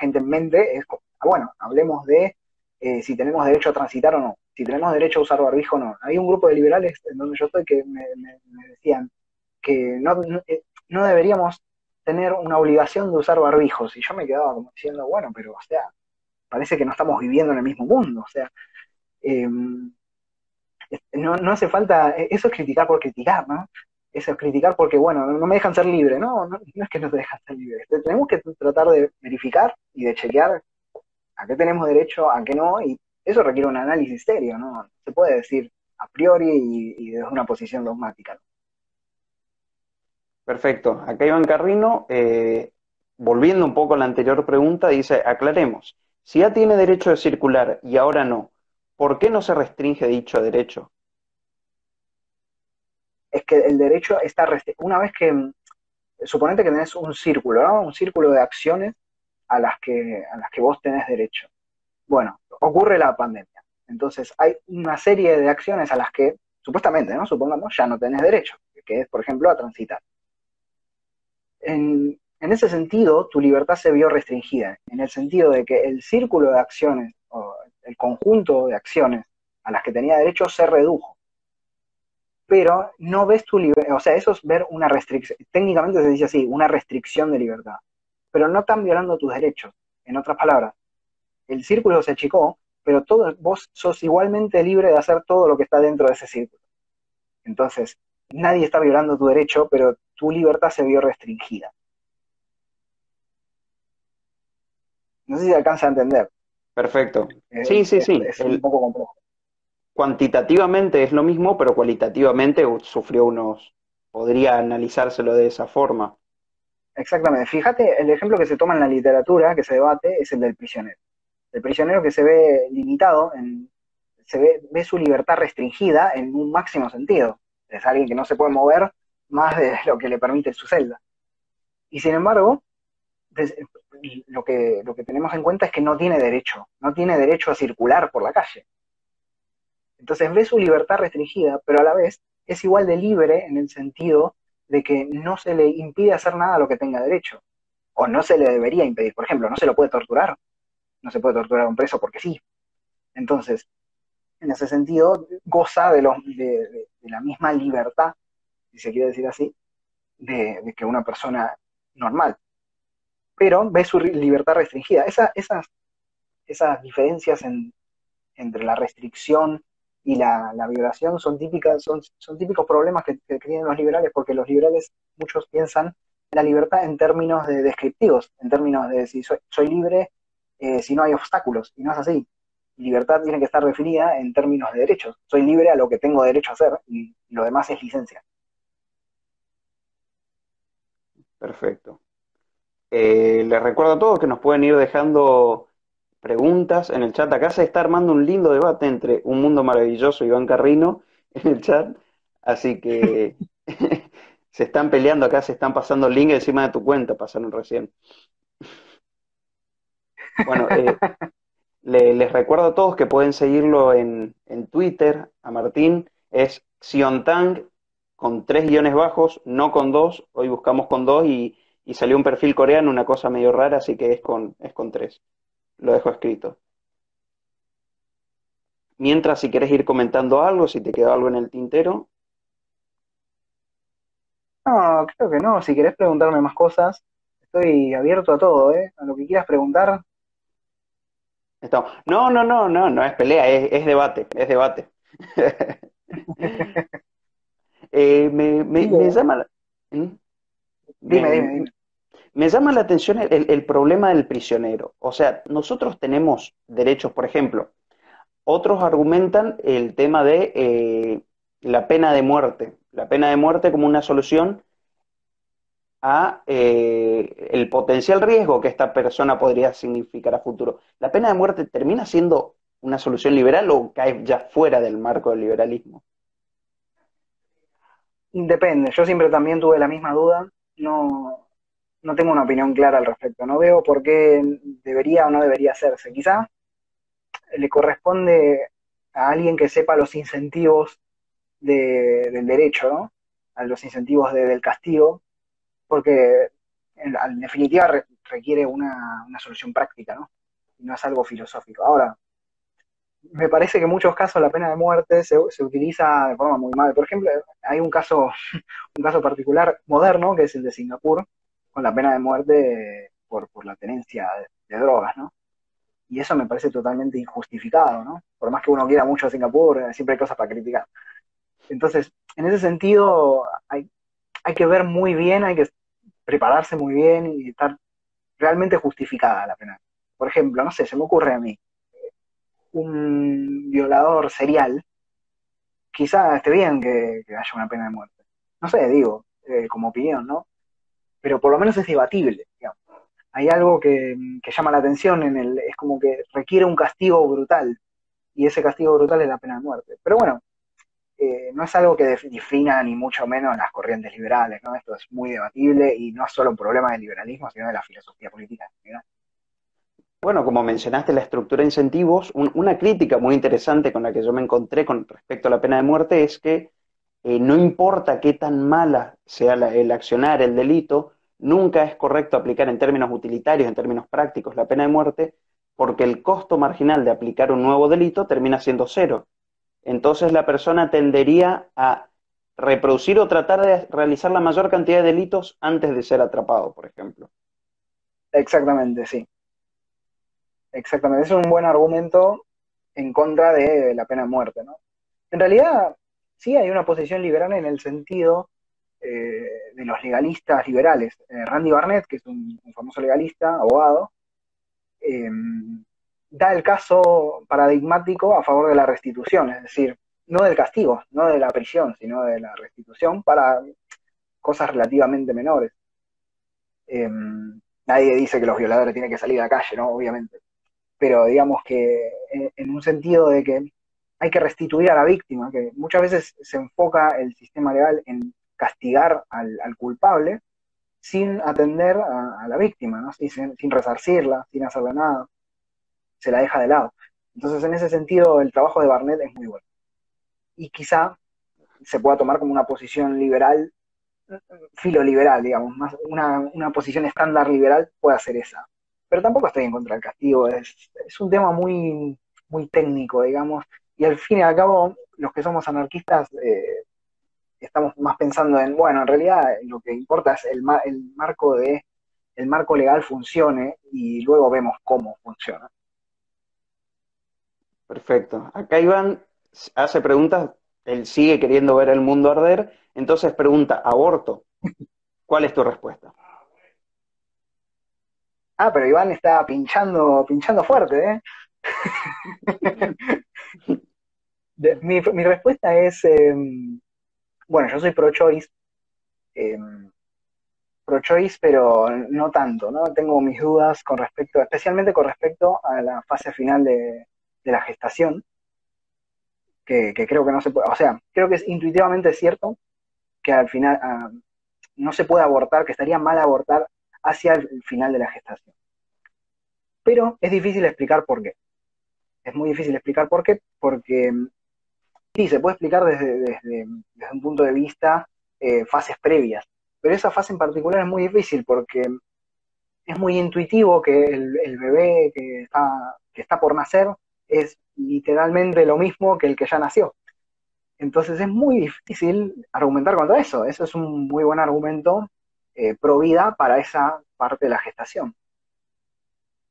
Speaker 2: gente en mente, es, ah, bueno, hablemos de eh, si tenemos derecho a transitar o no si tenemos derecho a usar barbijo o no. Hay un grupo de liberales en donde yo estoy que me, decían que no, eh, no, deberíamos tener una obligación de usar barbijos. Y yo me quedaba como diciendo, bueno, pero o sea, parece que no estamos viviendo en el mismo mundo. O sea, em, no, no hace falta, e, eso es criticar por criticar, ¿no? Eso es criticar porque, bueno, no me dejan ser libre, ¿no? No, es que no te dejan ser libre. Tenemos que tratar de verificar y de chequear a qué tenemos derecho, a qué no, y eso requiere un análisis serio, ¿no? Se puede decir a priori y, desde una posición dogmática.
Speaker 1: Perfecto. Acá Iván Carrino, eh, volviendo un poco a la anterior pregunta, dice, aclaremos, si ya tiene derecho de circular y ahora no, ¿por qué no se restringe dicho derecho?
Speaker 2: Es que el derecho está una vez que, suponete que tenés un círculo, ¿no? Un círculo de acciones a las que, a las que vos tenés derecho. Bueno, ocurre la pandemia. Entonces hay una serie de acciones a las que, supuestamente, ¿no? Supongamos, ya no tenés derecho, que es, por ejemplo, a transitar. En, ese sentido, tu libertad se vio restringida, en el sentido de que el círculo de acciones, el conjunto de acciones a las que tenía derecho se redujo. Pero no ves tu libertad, o sea, eso es ver una restricción, técnicamente se dice así, una restricción de libertad, pero no están violando tus derechos. En otras palabras, el círculo se achicó, pero todo, vos sos igualmente libre de hacer todo lo que está dentro de ese círculo. Entonces, nadie está violando tu derecho, pero tu libertad se vio restringida. No sé si alcanza a entender.
Speaker 1: Perfecto. Sí, sí, sí.
Speaker 2: Es, un poco complejo.
Speaker 1: Cuantitativamente es lo mismo, pero cualitativamente sufrió unos. Podría analizárselo de esa forma.
Speaker 2: Exactamente. Fíjate, el ejemplo que se toma en la literatura, que se debate, es el del prisionero el prisionero que se ve limitado, se ve, ve su libertad restringida en un máximo sentido. Es alguien que no se puede mover más de lo que le permite su celda. Y sin embargo, lo que, lo que tenemos en cuenta es que no tiene derecho, no tiene derecho a circular por la calle. Entonces ve su libertad restringida, pero a la vez es igual de libre en el sentido de que no se le impide hacer nada a lo que tenga derecho, o no se le debería impedir. Por ejemplo, no se lo puede torturar, no se puede torturar a un preso porque sí. Entonces, en ese sentido, goza de, de, la misma libertad, si se quiere decir así, de, que una persona normal. Pero ve su libertad restringida. esas, esas diferencias entre la restricción y la, violación son típicas, son, son típicos problemas que, tienen los liberales, porque los liberales, muchos piensan la libertad en términos de descriptivos, en términos de si soy libre eh, si no hay obstáculos, y no es así. Libertad tiene que estar definida en términos de derechos. Soy libre a lo que tengo derecho a hacer y lo demás es licencia.
Speaker 1: Perfecto. Eh, les recuerdo a todos que nos pueden ir dejando preguntas en el chat. Acá se está armando un lindo debate entre Un Mundo Maravilloso y Iván Carrino *laughs* en el chat. Así que *laughs* se están peleando acá, se están pasando link encima de tu cuenta, pasaron recién. Bueno, eh, *laughs* les recuerdo a todos que pueden seguirlo en, Twitter, a Martín, es Siontang con tres guiones bajos, no con dos, hoy buscamos con dos y, salió un perfil coreano, una cosa medio rara, así que es con, es con tres. Lo dejo escrito. Mientras, si quieres ir comentando algo, si te quedó algo en el tintero.
Speaker 2: No, creo que no. Si querés preguntarme más cosas, estoy abierto a todo, ¿eh? A lo que quieras preguntar,
Speaker 1: no, no, no, no, no es pelea, es, debate, es debate. *laughs* Eh, me, llama la... ¿Mm? Me llama la atención el, problema del prisionero. O sea, nosotros tenemos derechos, por ejemplo, otros argumentan el tema de eh, la pena de muerte, la pena de muerte como una solución a eh, el potencial riesgo que esta persona podría significar a futuro. ¿La pena de muerte termina siendo una solución liberal o cae ya fuera del marco del liberalismo?
Speaker 2: Depende, yo siempre también tuve la misma duda, no, no tengo una opinión clara al respecto, no veo por qué debería o no debería hacerse. Quizá le corresponde a alguien que sepa los incentivos del derecho, ¿no? A los incentivos del castigo, porque en, definitiva requiere una, una, solución práctica, ¿no? Y no es algo filosófico. Ahora, me parece que en muchos casos la pena de muerte se, se, utiliza de forma muy mal. Por ejemplo, hay un caso, *laughs* un caso particular moderno, que es el de Singapur, con la pena de muerte por, por la tenencia de, drogas, ¿no? Y eso me parece totalmente injustificado, ¿no? Por más que uno quiera mucho a Singapur, eh, siempre hay cosas para criticar. Entonces, en ese sentido, hay, hay que ver muy bien, hay que prepararse muy bien y estar realmente justificada la pena. Por ejemplo, no sé, se me ocurre a mí, un violador serial, quizá esté bien que, haya una pena de muerte. No sé, digo, eh, como opinión, ¿no? Pero por lo menos es debatible, digamos. Hay algo que, llama la atención en el, es como que requiere un castigo brutal, y ese castigo brutal es la pena de muerte. Pero bueno, eh, no es algo que defina ni mucho menos las corrientes liberales, ¿no? Esto es muy debatible y no es solo un problema del liberalismo, sino de la filosofía política
Speaker 1: bueno, como mencionaste la estructura de incentivos, una crítica muy interesante con la que yo me encontré con respecto a la pena de muerte es que eh, no importa qué tan mala sea el accionar, el delito, nunca es correcto aplicar en términos utilitarios, en términos prácticos, la pena de muerte, porque el costo marginal de aplicar un nuevo delito termina siendo cero. Entonces la persona tendería a reproducir o tratar de realizar la mayor cantidad de delitos antes de ser atrapado, por ejemplo.
Speaker 2: Exactamente, sí. Exactamente, es un buen argumento en contra de la pena de muerte, ¿no? En realidad, sí hay una posición liberal en el sentido eh, de los legalistas liberales. Eh, Randy Barnett, que es un, famoso legalista, abogado, eh, da el caso paradigmático a favor de la restitución, es decir, no del castigo, no de la prisión, sino de la restitución para cosas relativamente menores. nadie dice que los violadores tienen que salir a la calle, ¿no? Obviamente pero digamos que en, un sentido de que hay que restituir a la víctima, que muchas veces se enfoca el sistema legal en castigar al, culpable sin atender a, la víctima, sin, resarcirla, sin hacerle nada, se la deja de lado. Entonces, en ese sentido, el trabajo de Barnett es muy bueno. Y quizá se pueda tomar como una posición liberal, filoliberal, digamos, una, posición estándar liberal puede ser esa pero tampoco estoy en contra del castigo, es, un tema muy, muy técnico, digamos, y al fin y al cabo, los que somos anarquistas eh, estamos más pensando en, bueno, en realidad lo que importa es el, el marco de el marco legal funcione y luego vemos cómo funciona.
Speaker 1: Perfecto. Acá Iván hace preguntas, él sigue queriendo ver el mundo arder, entonces pregunta, aborto. ¿Cuál es tu respuesta?
Speaker 2: Ah, pero Iván está pinchando, pinchando fuerte, ¿eh? *laughs* mi, respuesta es, em, bueno, yo soy pro-choice, em, pro-choice, pero no tanto, ¿no? Tengo mis dudas con respecto, especialmente con respecto a la fase final de, la gestación, que, creo que no se puede, o sea, creo que es intuitivamente cierto que al final ah, no se puede abortar, que estaría mal abortar hacia el final de la gestación. Pero es difícil explicar por qué. Es muy difícil explicar por qué, porque sí, se puede explicar desde, desde, un punto de vista eh, fases previas, pero esa fase en particular es muy difícil porque es muy intuitivo que el, bebé que está, que está por nacer es literalmente lo mismo que el que ya nació. Entonces es muy difícil argumentar contra eso. Eso es un muy buen argumento eh, pro vida para esa parte de la gestación.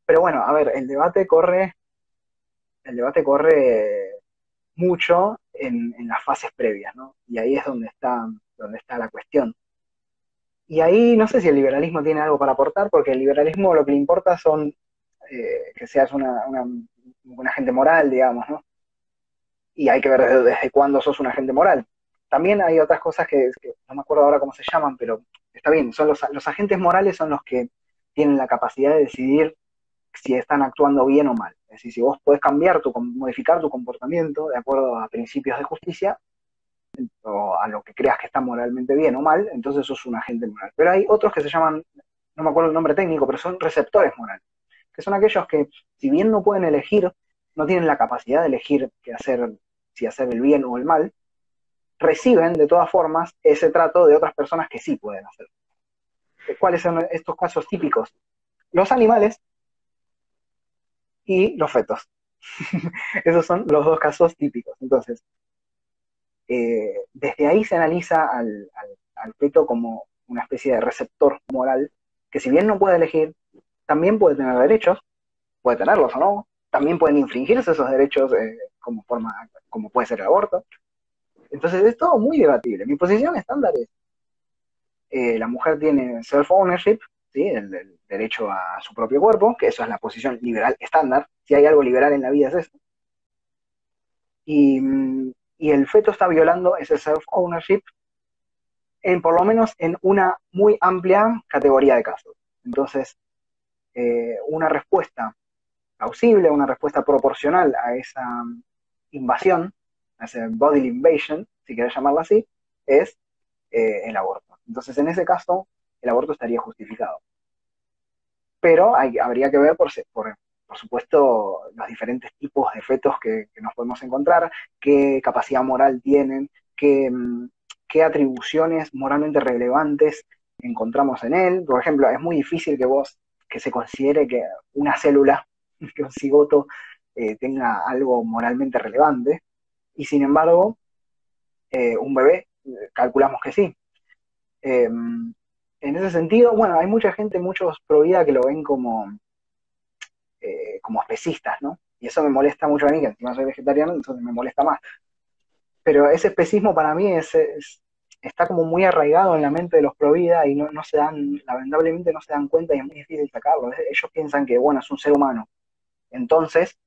Speaker 2: Pero bueno, a ver, el debate corre, el debate corre mucho en, las fases previas, ¿no? Y ahí es donde está, donde está la cuestión. Y ahí no sé si el liberalismo tiene algo para aportar, porque el liberalismo lo que le importa son eh, que seas una, una, agente moral, digamos, ¿no? Y hay que ver desde, cuándo sos un agente moral. También hay otras cosas que, no me acuerdo ahora cómo se llaman, pero está bien, son los, los agentes morales son los que tienen la capacidad de decidir si están actuando bien o mal. Es decir, si vos podés cambiar tu, modificar tu comportamiento de acuerdo a principios de justicia, o a lo que creas que está moralmente bien o mal, entonces sos un agente moral. Pero hay otros que se llaman, no me acuerdo el nombre técnico, pero son receptores morales, que son aquellos que, si bien no pueden elegir, no tienen la capacidad de elegir qué hacer, si hacer el bien o el mal, reciben de todas formas ese trato de otras personas que sí pueden hacerlo. ¿Cuáles son estos casos típicos? Los animales y los fetos. *laughs* Esos son los dos casos típicos. Entonces, eh, desde ahí se analiza al, feto como una especie de receptor moral que si bien no puede elegir, también puede tener derechos, puede tenerlos o no, también pueden infringirse esos derechos eh, como forma, como puede ser el aborto. Entonces es todo muy debatible. Mi posición estándar es, eh, la mujer tiene self-ownership, ¿sí? El, derecho a su propio cuerpo, que eso es la posición liberal estándar. Si hay algo liberal en la vida es eso. Y, el feto está violando ese self-ownership en por lo menos en una muy amplia categoría de casos. Entonces, eh, una respuesta plausible, una respuesta proporcional a esa invasión, a ese bodily invasion, si quieres llamarlo así, es eh, el aborto. Entonces, en ese caso, el aborto estaría justificado. Pero habría que ver, por, por, por, supuesto, los diferentes tipos de fetos que, nos podemos encontrar, qué capacidad moral tienen, qué, mm, qué atribuciones moralmente relevantes encontramos en él. Por ejemplo, es muy difícil que vos, que se considere que una célula, *laughs* que un cigoto eh, tenga algo moralmente relevante, y sin embargo, eh, un bebé, calculamos que sí. Em, en ese sentido, bueno, hay mucha gente, muchos pro vida que lo ven como, eh, como especistas, ¿no? Y eso me molesta mucho a mí, que encima soy vegetariano, entonces me molesta más. Pero ese especismo para mí es, está como muy arraigado en la mente de los pro vida y no, no, se dan, lamentablemente no se dan cuenta y es muy difícil sacarlo. Ellos piensan que, bueno, es un ser humano. Entonces,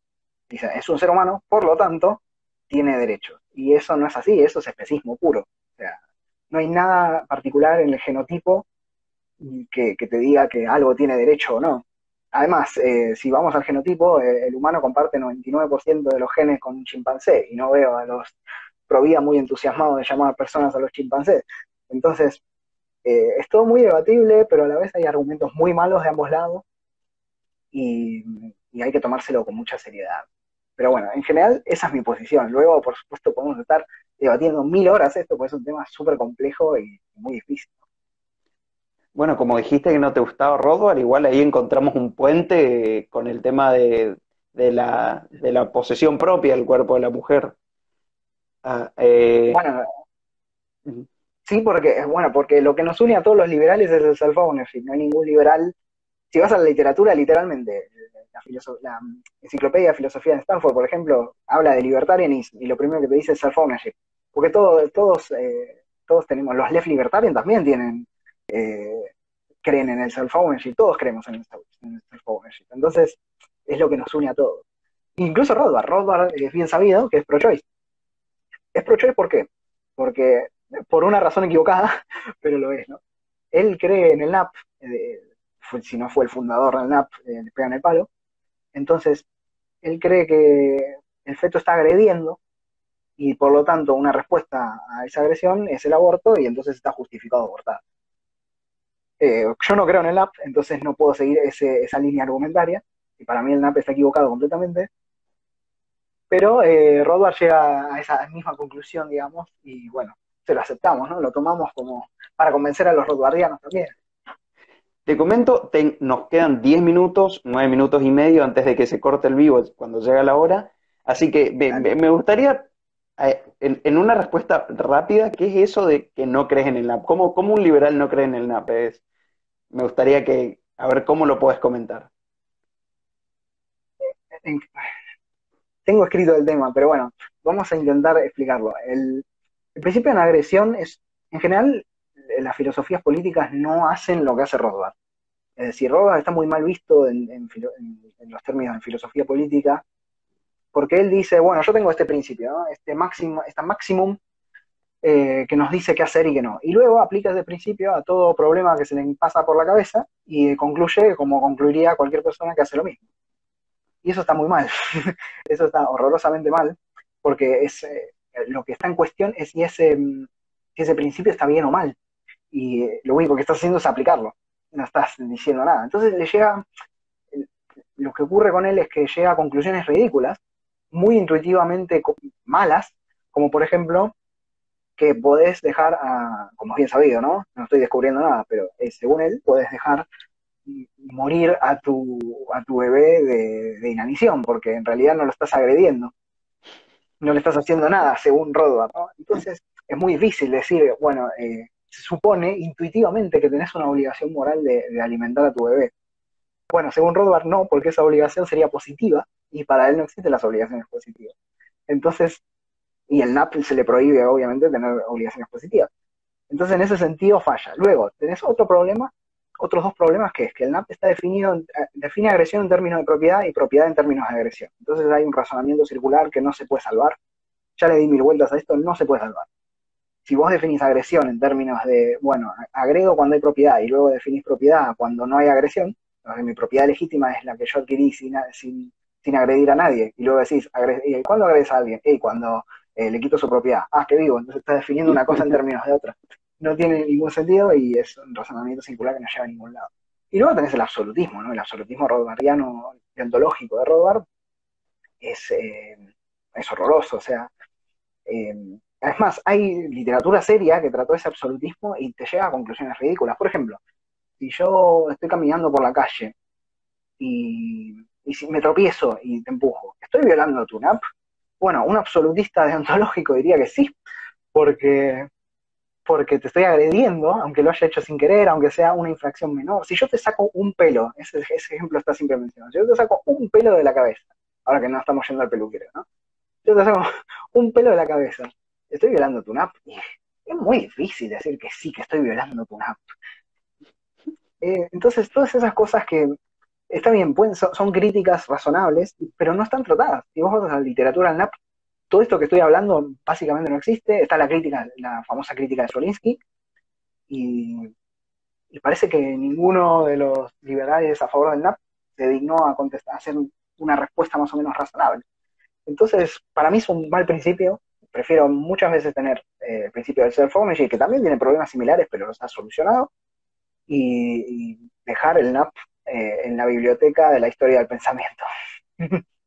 Speaker 2: dicen, es un ser humano, por lo tanto, tiene derechos. Y eso no es así, eso es especismo puro. O sea, no hay nada particular en el genotipo que, te diga que algo tiene derecho o no. Además, eh, si vamos al genotipo, eh, el humano comparte 99% de los genes con un chimpancé y no veo a los provida muy entusiasmados de llamar personas a los chimpancés. Entonces, eh, es todo muy debatible, pero a la vez hay argumentos muy malos de ambos lados y, y hay que tomárselo con mucha seriedad. Pero bueno, en general esa es mi posición. Luego, por supuesto, podemos estar debatiendo mil horas esto, porque es un tema súper complejo y muy difícil.
Speaker 1: Bueno, como dijiste que no te gustaba Rodwell, igual ahí encontramos un puente con el tema de, la, posesión propia del cuerpo de la mujer.
Speaker 2: Ah, eh, bueno, sí, porque, bueno, porque lo que nos une a todos los liberales es el self-ownership. No hay ningún liberal. Si vas a la literatura, literalmente, la, la, enciclopedia de filosofía de Stanford, por ejemplo, habla de libertarianismo y lo primero que te dice es self-ownership. Porque todos, eh, todos tenemos, los left libertarian también tienen eh, creen en el self-ownership, todos creemos en el self-ownership. Entonces, es lo que nos une a todos. Incluso Rothbard, Rothbard es bien sabido que es pro-choice. Es pro-choice ¿por qué? Porque, por una razón equivocada, *laughs* pero lo es, ¿no? Él cree en el NAP, eh, si no fue el fundador del NAP, eh, le pegan el palo. Entonces, él cree que el feto está agrediendo y por lo tanto una respuesta a esa agresión es el aborto y entonces está justificado abortar. Eh, yo no creo en el NAP, entonces no puedo seguir esa línea argumentaria, y para mí el NAP está equivocado completamente. Pero eh, llega a esa misma conclusión, digamos, y bueno, se lo aceptamos, ¿no? Lo tomamos como para convencer a los Rothbardianos también.
Speaker 1: Te comento, nos quedan 10 minutos, 9 minutos y medio antes de que se corte el vivo cuando llega la hora. Así que me, gustaría, eh, en, una respuesta rápida, ¿qué es eso de que no crees en el NAP? ¿Cómo, un liberal no cree en el NAP? Me gustaría que, a ver cómo lo puedes comentar.
Speaker 2: Tengo escrito el tema, pero bueno, vamos a intentar explicarlo. El, principio de la agresión es, en general, las filosofías políticas no hacen lo que hace Rothbard. Es decir, Rothbard está muy mal visto en, los términos de filosofía política, porque él dice, bueno, yo tengo este principio, este máximo, esta maximum eh, que nos dice qué hacer y qué no. Y luego aplica ese principio a todo problema que se le pasa por la cabeza y concluye como concluiría cualquier persona que hace lo mismo. Y eso está muy mal, *laughs* eso está horrorosamente mal, porque es, eh, lo que está en cuestión es si ese, si ese principio está bien o mal. Y eh, lo único que estás haciendo es aplicarlo, no estás diciendo nada. Entonces le llega, lo que ocurre con él es que llega a conclusiones ridículas, muy intuitivamente malas, como por ejemplo que podés dejar a, como bien sabido, ¿no? No estoy descubriendo nada, pero eh, según él, podés dejar morir a tu, a tu bebé de, inanición, porque en realidad no lo estás agrediendo, no le estás haciendo nada, según Rothbard, ¿no? Entonces es muy difícil decir, bueno, eh, se supone intuitivamente que tenés una obligación moral de, de alimentar a tu bebé. Bueno, según Rothbard no, porque esa obligación sería positiva, y para él no existen las obligaciones positivas. Entonces, y el NAP se le prohíbe obviamente tener obligaciones positivas. Entonces en ese sentido falla. Luego, tenés otro problema, otros dos problemas que es que el NAP está definido, define agresión en términos de propiedad y propiedad en términos de agresión. Entonces hay un razonamiento circular que no se puede salvar. Ya le di mil vueltas a esto, no se puede salvar. Si vos definís agresión en términos de, bueno, agrego cuando hay propiedad y luego definís propiedad cuando no hay agresión, mi propiedad legítima es la que yo adquirí sin, sin, sin agredir a nadie. Y luego decís, ¿cuándo agredes a alguien? y cuando eh, le quito su propiedad. Ah, que vivo, entonces está definiendo una cosa en términos de otra. No tiene ningún sentido y es un razonamiento circular que no lleva a ningún lado. Y luego tenés el absolutismo, ¿no? El absolutismo rothbardiano deontológico de Rothbard es, eh, es horroroso, o sea, eh, además hay literatura seria que trató ese absolutismo y te lleva a conclusiones ridículas. Por ejemplo, si yo estoy caminando por la calle y, y si me tropiezo y te empujo, ¿estoy violando tu NAP? Bueno, un absolutista deontológico diría que sí, porque, porque te estoy agrediendo, aunque lo haya hecho sin querer, aunque sea una infracción menor. Si yo te saco un pelo, ese, ejemplo está siempre mencionado, si yo te saco un pelo de la cabeza, ahora que no estamos yendo al peluquero, ¿no? Yo te saco un pelo de la cabeza, estoy violando tu NAP. es muy difícil decir que sí, que estoy violando tu NAP. Eh, entonces, todas esas cosas que está bien, son, críticas razonables, pero no están tratadas. Si vos vas a la literatura al NAP, todo esto que estoy hablando básicamente no existe. Está la crítica, la famosa crítica de Solinsky, y, parece que ninguno de los liberales a favor del NAP se dignó a contestar, a hacer una respuesta más o menos razonable. Entonces, para mí es un mal principio. Prefiero muchas veces tener eh, el principio del self-ownership, que también tiene problemas similares, pero los ha solucionado, y dejar el NAP eh, en la biblioteca de la historia del pensamiento. *laughs*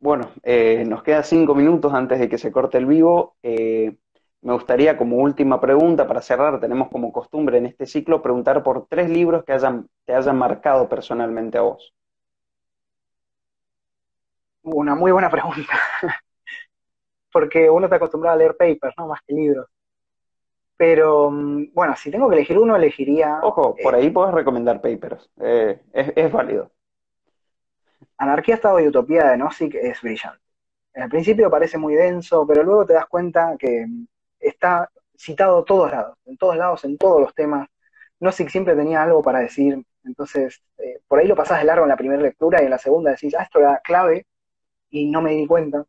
Speaker 1: Bueno, eh, nos quedan cinco minutos antes de que se corte el vivo. Eh, me gustaría, como última pregunta, para cerrar, tenemos como costumbre en este ciclo preguntar por tres libros que hayan, te hayan marcado personalmente a vos.
Speaker 2: Una muy buena pregunta. *laughs* Porque uno está acostumbrado a leer papers, ¿no? Más que libros. Pero mm, bueno, si tengo que elegir uno, elegiría.
Speaker 1: Ojo, por ahí eh, puedes recomendar papers. Eh, es, válido.
Speaker 2: Anarquía, Estado y Utopía de Nozick es brillante. En el principio parece muy denso, pero luego te das cuenta que está citado a todos lados, en todos lados, en todos los temas. Nozick siempre tenía algo para decir, entonces eh, por ahí lo pasás de largo en la primera lectura y en la segunda decís, ah, esto era clave y no me di cuenta.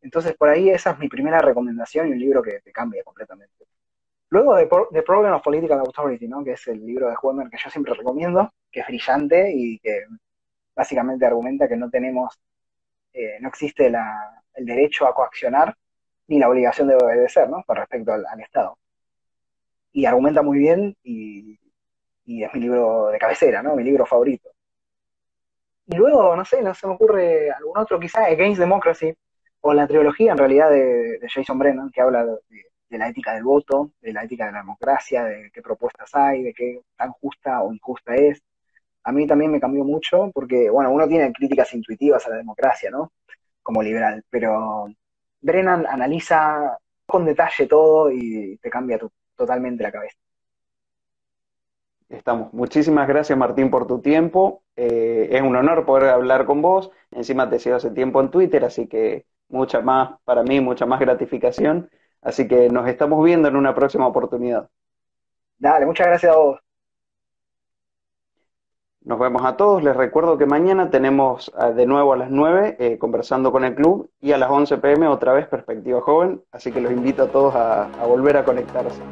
Speaker 2: Entonces por ahí esa es mi primera recomendación y un libro que te cambia completamente. Luego de The Problem of Political Authority, ¿no? que es el libro de Homer que yo siempre recomiendo, que es brillante y que básicamente argumenta que no tenemos, eh, no existe el derecho a coaccionar ni la obligación de obedecer ¿no? con respecto al, Estado. Y argumenta muy bien y, es mi libro de cabecera, ¿no? mi libro favorito. Y luego, no sé, no se me ocurre algún otro, quizá Against Democracy, o la trilogía en realidad de, Jason Brennan, que habla de de la ética del voto, de la ética de la democracia, de qué propuestas hay, de qué tan justa o injusta es. A mí también me cambió mucho porque, bueno, uno tiene críticas intuitivas a la democracia, ¿no? Como liberal, pero Brennan analiza con detalle todo y te cambia totalmente la cabeza.
Speaker 1: Estamos. Muchísimas gracias, Martín, por tu tiempo. Eh, es un honor poder hablar con vos. Encima te sigo hace tiempo en Twitter, así que mucha más, para mí, mucha más gratificación. Así que nos estamos viendo en una próxima oportunidad.
Speaker 2: Dale, muchas gracias a vos.
Speaker 1: Nos vemos a todos. Les recuerdo que mañana tenemos ah, de nuevo a las 9 eh, conversando con el club y a las 11 pm otra vez Perspectiva Joven. Así que los invito a todos a volver a conectarse.